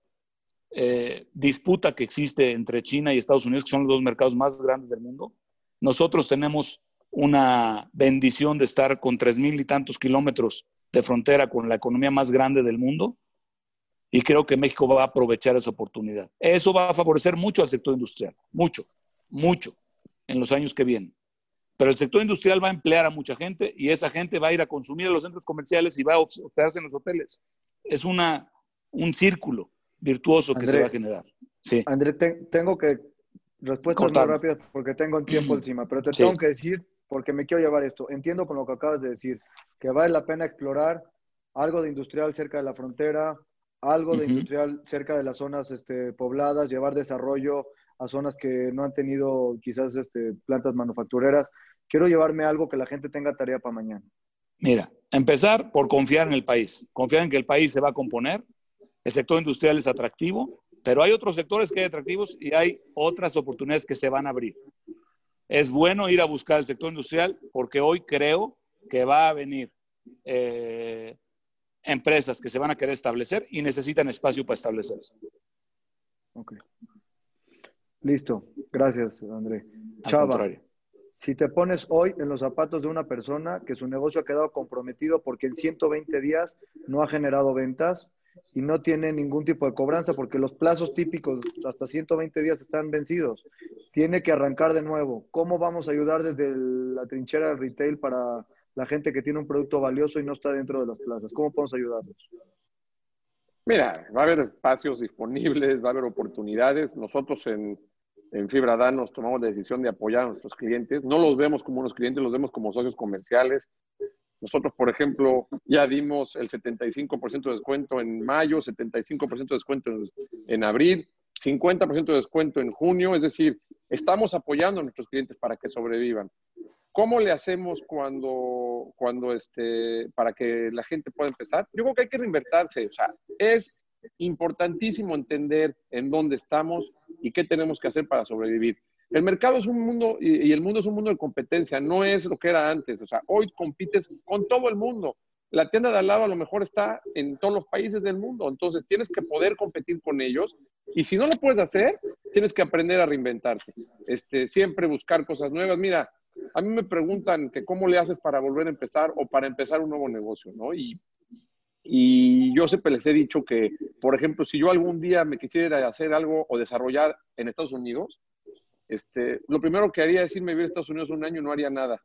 eh, disputa que existe entre China y Estados Unidos, que son los dos mercados más grandes del mundo. Nosotros tenemos una bendición de estar con tres mil y tantos kilómetros de frontera con la economía más grande del mundo y creo que México va a aprovechar esa oportunidad. Eso va a favorecer mucho al sector industrial, mucho, mucho en los años que vienen. Pero el sector industrial va a emplear a mucha gente y esa gente va a ir a consumir a los centros comerciales y va a hospedarse en los hoteles. Es una, un círculo virtuoso que se va a generar. Sí. André, tengo que respuestas muy rápidas porque tengo el tiempo encima, pero te tengo que decir porque me quiero llevar esto. Entiendo con lo que acabas de decir, que vale la pena explorar algo de industrial cerca de la frontera, algo de industrial cerca de las zonas este, pobladas, llevar desarrollo a zonas que no han tenido quizás este, plantas manufactureras. Quiero llevarme algo que la gente tenga tarea para mañana. Mira, empezar por confiar en el país, confiar en que el país se va a componer, el sector industrial es atractivo, pero hay otros sectores que hay atractivos y hay otras oportunidades que se van a abrir. Es bueno ir a buscar el sector industrial porque hoy creo que va a venir eh, empresas que se van a querer establecer y necesitan espacio para establecerse. Ok. Listo. Gracias, André. Chava, si te pones hoy en los zapatos de una persona que su negocio ha quedado comprometido porque en 120 días no ha generado ventas y no tiene ningún tipo de cobranza porque los plazos típicos hasta 120 días están vencidos, tiene que arrancar de nuevo. ¿Cómo vamos a ayudar desde la trinchera del retail para la gente que tiene un producto valioso y no está dentro de las plazas? ¿Cómo podemos ayudarlos? Mira, va a haber espacios disponibles, va a haber oportunidades. Nosotros en, en Fibra Dan nos tomamos la decisión de apoyar a nuestros clientes. No los vemos como unos clientes, los vemos como socios comerciales. Nosotros, por ejemplo, ya dimos el 75% de descuento en mayo, 75% de descuento en, abril, 50% de descuento en junio. Es decir, estamos apoyando a nuestros clientes para que sobrevivan. ¿Cómo le hacemos cuando, cuando este, para que la gente pueda empezar? Yo creo que hay que reinvertirse. O sea, es importantísimo entender en dónde estamos y qué tenemos que hacer para sobrevivir. El mercado es un mundo y, el mundo es un mundo de competencia, no es lo que era antes. O sea, hoy compites con todo el mundo. La tienda de al lado a lo mejor está en todos los países del mundo, entonces tienes que poder competir con ellos y si no lo puedes hacer, tienes que aprender a reinventarte. Este, siempre buscar cosas nuevas. Mira, a mí me preguntan que cómo le haces para volver a empezar o para empezar un nuevo negocio, ¿no? Y, y yo siempre les he dicho que, por ejemplo, si yo algún día me quisiera hacer algo o desarrollar en Estados Unidos, este, lo primero que haría es irme a vivir a Estados Unidos un año y no haría nada.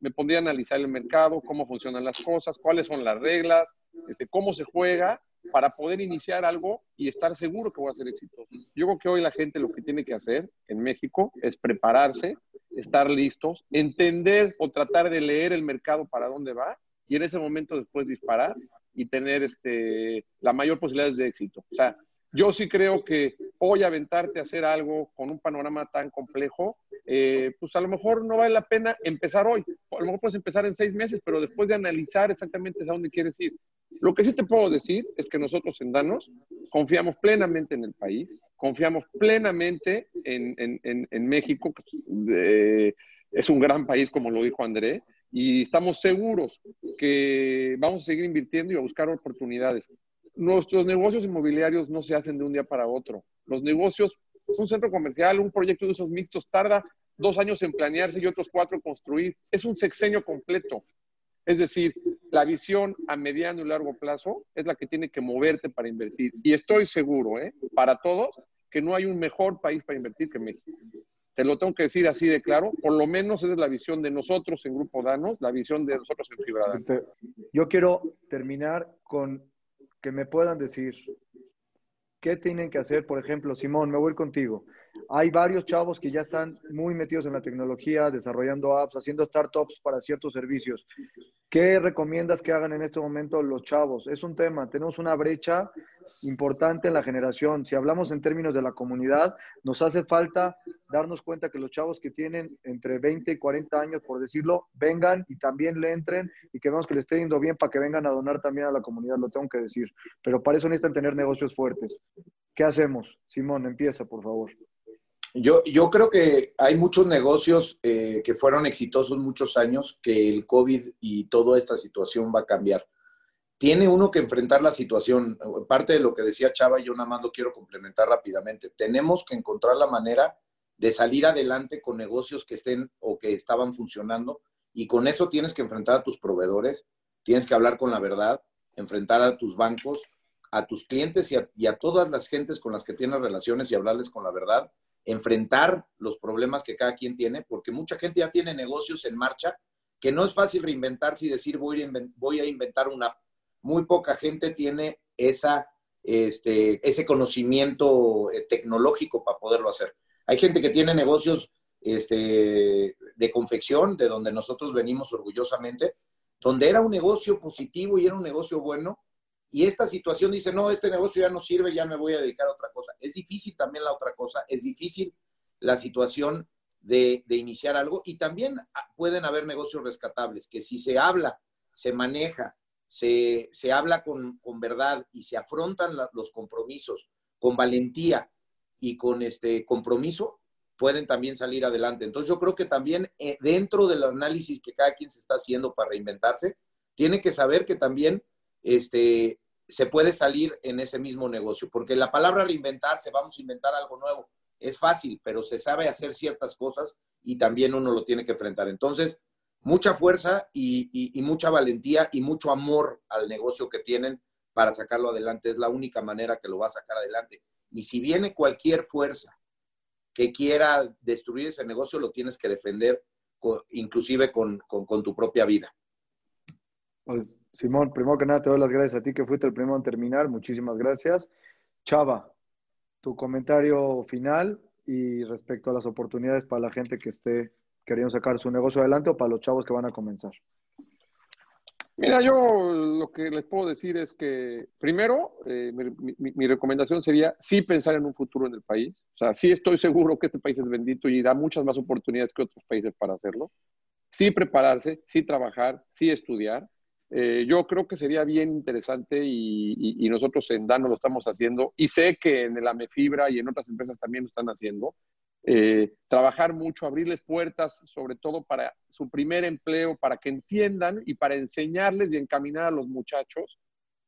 Me pondría a analizar el mercado, cómo funcionan las cosas, cuáles son las reglas, este, cómo se juega para poder iniciar algo y estar seguro que voy a ser exitoso. Yo creo que hoy la gente lo que tiene que hacer en México es prepararse, estar listos, entender o tratar de leer el mercado para dónde va y en ese momento después disparar y tener este, la mayor posibilidad de éxito. O sea, yo sí creo que hoy aventarte a hacer algo con un panorama tan complejo, eh, pues a lo mejor no vale la pena empezar hoy. A lo mejor puedes empezar en seis meses, pero después de analizar exactamente a dónde quieres ir. Lo que sí te puedo decir es que nosotros en Danos confiamos plenamente en el país, confiamos plenamente en, México, que es un gran país, como lo dijo André, y estamos seguros que vamos a seguir invirtiendo y a buscar oportunidades. Nuestros negocios inmobiliarios no se hacen de un día para otro. Los negocios, un centro comercial, un proyecto de esos mixtos tarda dos años en planearse y otros cuatro en construir. Es un sexenio completo. Es decir, la visión a mediano y largo plazo es la que tiene que moverte para invertir. Y estoy seguro, ¿eh? para todos, que no hay un mejor país para invertir que México. Te lo tengo que decir así de claro, por lo menos esa es la visión de nosotros en Grupo Danos, la visión de nosotros en Fibra Yo quiero terminar con que me puedan decir qué tienen que hacer. Por ejemplo, Simón, me voy contigo. Hay varios chavos que ya están muy metidos en la tecnología, desarrollando apps, haciendo startups para ciertos servicios. ¿Qué recomiendas que hagan en este momento los chavos? Es un tema, tenemos una brecha importante en la generación. Si hablamos en términos de la comunidad, nos hace falta darnos cuenta que los chavos que tienen entre 20 y 40 años, por decirlo, vengan y también le entren y que vemos que les esté yendo bien para que vengan a donar también a la comunidad, lo tengo que decir. Pero para eso necesitan tener negocios fuertes. ¿Qué hacemos? Simón, empieza, por favor. Yo, creo que hay muchos negocios eh, que fueron exitosos muchos años, que el COVID y toda esta situación va a cambiar. Tiene uno que enfrentar la situación. Parte de lo que decía Chava, yo nada más lo quiero complementar rápidamente. Tenemos que encontrar la manera de salir adelante con negocios que estén o que estaban funcionando y con eso tienes que enfrentar a tus proveedores, tienes que hablar con la verdad, enfrentar a tus bancos, a tus clientes y a todas las gentes con las que tienes relaciones y hablarles con la verdad enfrentar los problemas que cada quien tiene, porque mucha gente ya tiene negocios en marcha, que no es fácil reinventarse y decir voy a, voy a inventar una. Muy poca gente tiene esa, este, ese conocimiento eh, tecnológico para poderlo hacer. Hay gente que tiene negocios este, de confección, de donde nosotros venimos orgullosamente, donde era un negocio positivo y era un negocio bueno, y esta situación dice, no, este negocio ya no sirve, ya me voy a dedicar a otra cosa. Es difícil también la otra cosa, es difícil la situación de, iniciar algo y también ah, pueden haber negocios rescatables, que si se habla, se maneja, se, se habla con, con, verdad y se afrontan los compromisos con valentía y con este compromiso, pueden también salir adelante. Entonces yo creo que también eh, dentro del análisis que cada quien se está haciendo para reinventarse, tiene que saber que también este, se puede salir en ese mismo negocio. Porque la palabra reinventarse, vamos a inventar algo nuevo, es fácil, pero se sabe hacer ciertas cosas y también uno lo tiene que enfrentar. Entonces, mucha fuerza y, mucha valentía y mucho amor al negocio que tienen para sacarlo adelante. Es la única manera que lo va a sacar adelante. Y si viene cualquier fuerza que quiera destruir ese negocio, lo tienes que defender, inclusive con, con tu propia vida. Pues Simón, primero que nada te doy las gracias a ti que fuiste el primero en terminar. Muchísimas gracias. Chava, tu comentario final y respecto a las oportunidades para la gente que esté queriendo sacar su negocio adelante o para los chavos que van a comenzar. Mira, yo lo que les puedo decir es que, primero, eh, mi, recomendación sería sí pensar en un futuro en el país. O sea, sí estoy seguro que este país es bendito y da muchas más oportunidades que otros países para hacerlo. Sí prepararse, sí trabajar, sí estudiar. Eh, yo creo que sería bien interesante y, nosotros en DANO lo estamos haciendo y sé que en el AMEFibra y en otras empresas también lo están haciendo. Eh, trabajar mucho, abrirles puertas, sobre todo para su primer empleo, para que entiendan y para enseñarles y encaminar a los muchachos,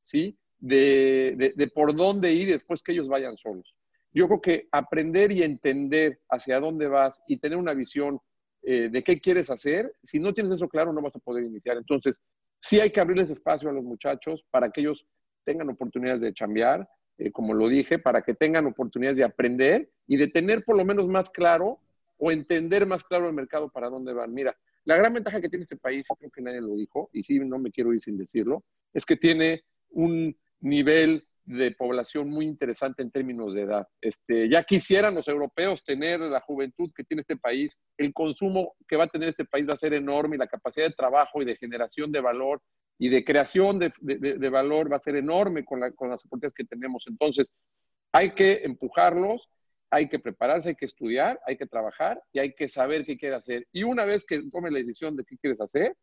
¿sí? De, de, por dónde ir después que ellos vayan solos. Yo creo que aprender y entender hacia dónde vas y tener una visión eh, de qué quieres hacer, si no tienes eso claro, no vas a poder iniciar. Entonces, Sí hay que abrirles espacio a los muchachos para que ellos tengan oportunidades de chambear, eh, como lo dije, para que tengan oportunidades de aprender y de tener por lo menos más claro o entender más claro el mercado para dónde van. Mira, la gran ventaja que tiene este país, creo que nadie lo dijo, y sí, no me quiero ir sin decirlo, es que tiene un nivel de población muy interesante en términos de edad. Este, ya quisieran los europeos tener la juventud que tiene este país, el consumo que va a tener este país va a ser enorme y la capacidad de trabajo y de generación de valor y de creación de, de, valor va a ser enorme con, la, con las oportunidades que tenemos. Entonces, hay que empujarlos, hay que prepararse, hay que estudiar, hay que trabajar y hay que saber qué quiere hacer. Y una vez que tomes la decisión de qué quieres hacer,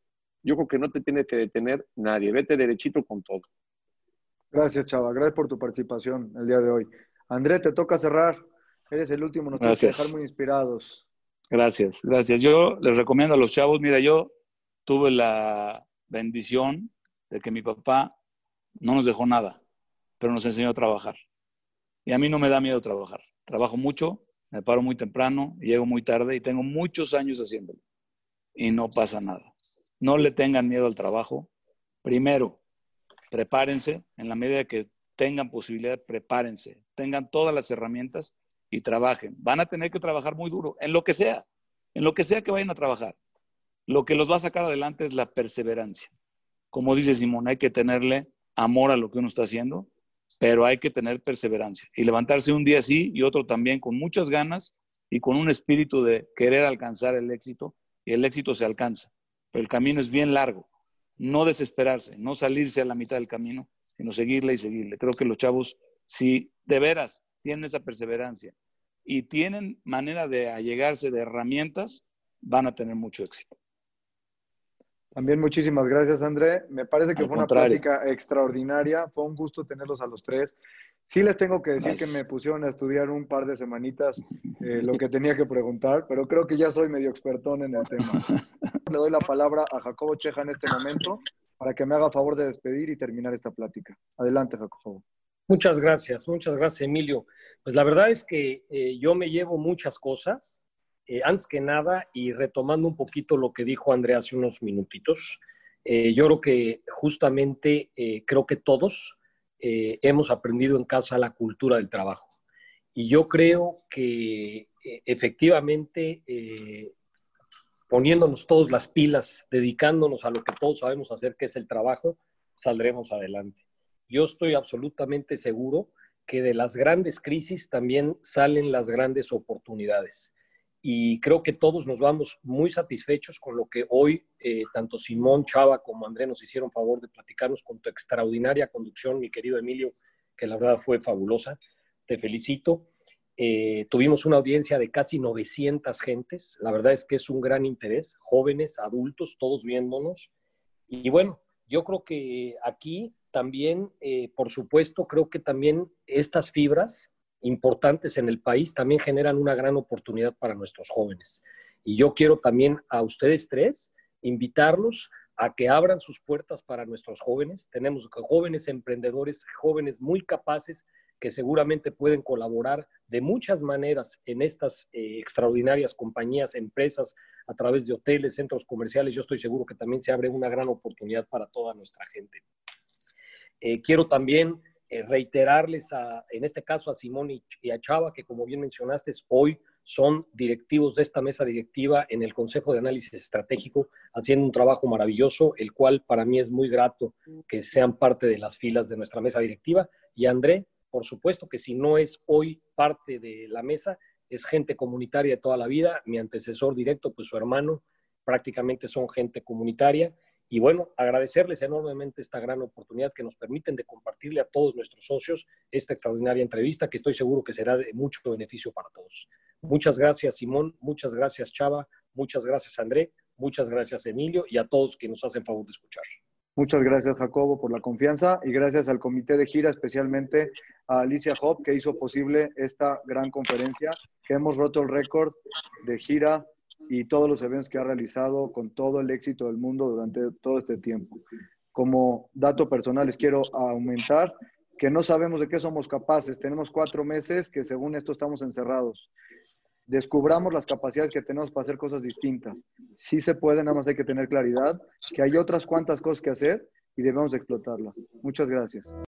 yo creo que no te tiene que detener nadie. Vete derechito con todo. Gracias, Chava. Gracias por tu participación el día de hoy. André, te toca cerrar. Eres el último, nos tienes que dejar muy inspirados. Gracias, gracias. Yo les recomiendo a los chavos, mira, yo tuve la bendición de que mi papá no nos dejó nada, pero nos enseñó a trabajar. Y a mí no me da miedo trabajar. Trabajo mucho, me paro muy temprano, llego muy tarde y tengo muchos años haciéndolo. Y no pasa nada. No le tengan miedo al trabajo. Primero, prepárense, en la medida que tengan posibilidad, prepárense, tengan todas las herramientas y trabajen. Van a tener que trabajar muy duro, en lo que sea, en lo que sea que vayan a trabajar. Lo que los va a sacar adelante es la perseverancia. Como dice Simón, hay que tenerle amor a lo que uno está haciendo, pero hay que tener perseverancia y levantarse un día así y otro también con muchas ganas y con un espíritu de querer alcanzar el éxito y el éxito se alcanza, pero el camino es bien largo no desesperarse, no salirse a la mitad del camino, sino seguirle y seguirle. Creo que los chavos, si de veras tienen esa perseverancia y tienen manera de allegarse de herramientas, van a tener mucho éxito. También muchísimas gracias, André. Me parece que fue una plática extraordinaria. Fue un gusto tenerlos a los tres. Sí les tengo que decir que me pusieron a estudiar un par de semanitas eh, lo que tenía que preguntar, pero creo que ya soy medio expertón en el tema. Le doy la palabra a Jacobo Cheja en este momento para que me haga favor de despedir y terminar esta plática. Adelante, Jacobo. Muchas gracias, muchas gracias, Emilio. Pues la verdad es que eh, yo me llevo muchas cosas. Eh, antes que nada, y retomando un poquito lo que dijo André hace unos minutitos, yo creo que justamente creo que todos eh, hemos aprendido en casa la cultura del trabajo. Y yo creo que eh, efectivamente, eh, poniéndonos todos las pilas, dedicándonos a lo que todos sabemos hacer, que es el trabajo, saldremos adelante. Yo estoy absolutamente seguro que de las grandes crisis también salen las grandes oportunidades y creo que todos nos vamos muy satisfechos con lo que hoy eh, tanto Simón, Chava como André nos hicieron favor de platicarnos con tu extraordinaria conducción, mi querido Emilio, que la verdad fue fabulosa. Te felicito. Eh, tuvimos una audiencia de casi 900 gentes. La verdad es que es un gran interés, jóvenes, adultos, todos viéndonos. Y bueno, yo creo que aquí también, eh, por supuesto, creo que también estas fibras importantes en el país también generan una gran oportunidad para nuestros jóvenes. Y yo quiero también a ustedes tres invitarlos a que abran sus puertas para nuestros jóvenes. Tenemos jóvenes emprendedores, jóvenes muy capaces que seguramente pueden colaborar de muchas maneras en estas eh, extraordinarias compañías, empresas, a través de hoteles, centros comerciales. Yo estoy seguro que también se abre una gran oportunidad para toda nuestra gente. Eh, quiero también eh, reiterarles, a, en este caso a Simón y, a Chava, que como bien mencionaste, hoy son directivos de esta mesa directiva en el Consejo de Análisis Estratégico, haciendo un trabajo maravilloso, el cual para mí es muy grato que sean parte de las filas de nuestra mesa directiva. Y André, por supuesto que si no es hoy parte de la mesa, es gente comunitaria de toda la vida, mi antecesor directo, pues su hermano, prácticamente son gente comunitaria y bueno, agradecerles enormemente esta gran oportunidad que nos permiten de compartirle a todos nuestros socios esta extraordinaria entrevista que estoy seguro que será de mucho beneficio para todos. Muchas gracias Simón, muchas gracias Chava, muchas gracias André, muchas gracias Emilio y a todos que nos hacen favor de escuchar. Muchas gracias Jacobo por la confianza y gracias al comité de gira, especialmente a Alicia Hop que hizo posible esta gran conferencia, que hemos roto el récord de gira y todos los eventos que ha realizado con todo el éxito del mundo durante todo este tiempo. Como dato personal les quiero aumentar que no sabemos de qué somos capaces. Tenemos cuatro meses que según esto estamos encerrados. Descubramos las capacidades que tenemos para hacer cosas distintas. Sí se puede, nada más hay que tener claridad que hay otras cuantas cosas que hacer y debemos explotarlas. Muchas gracias.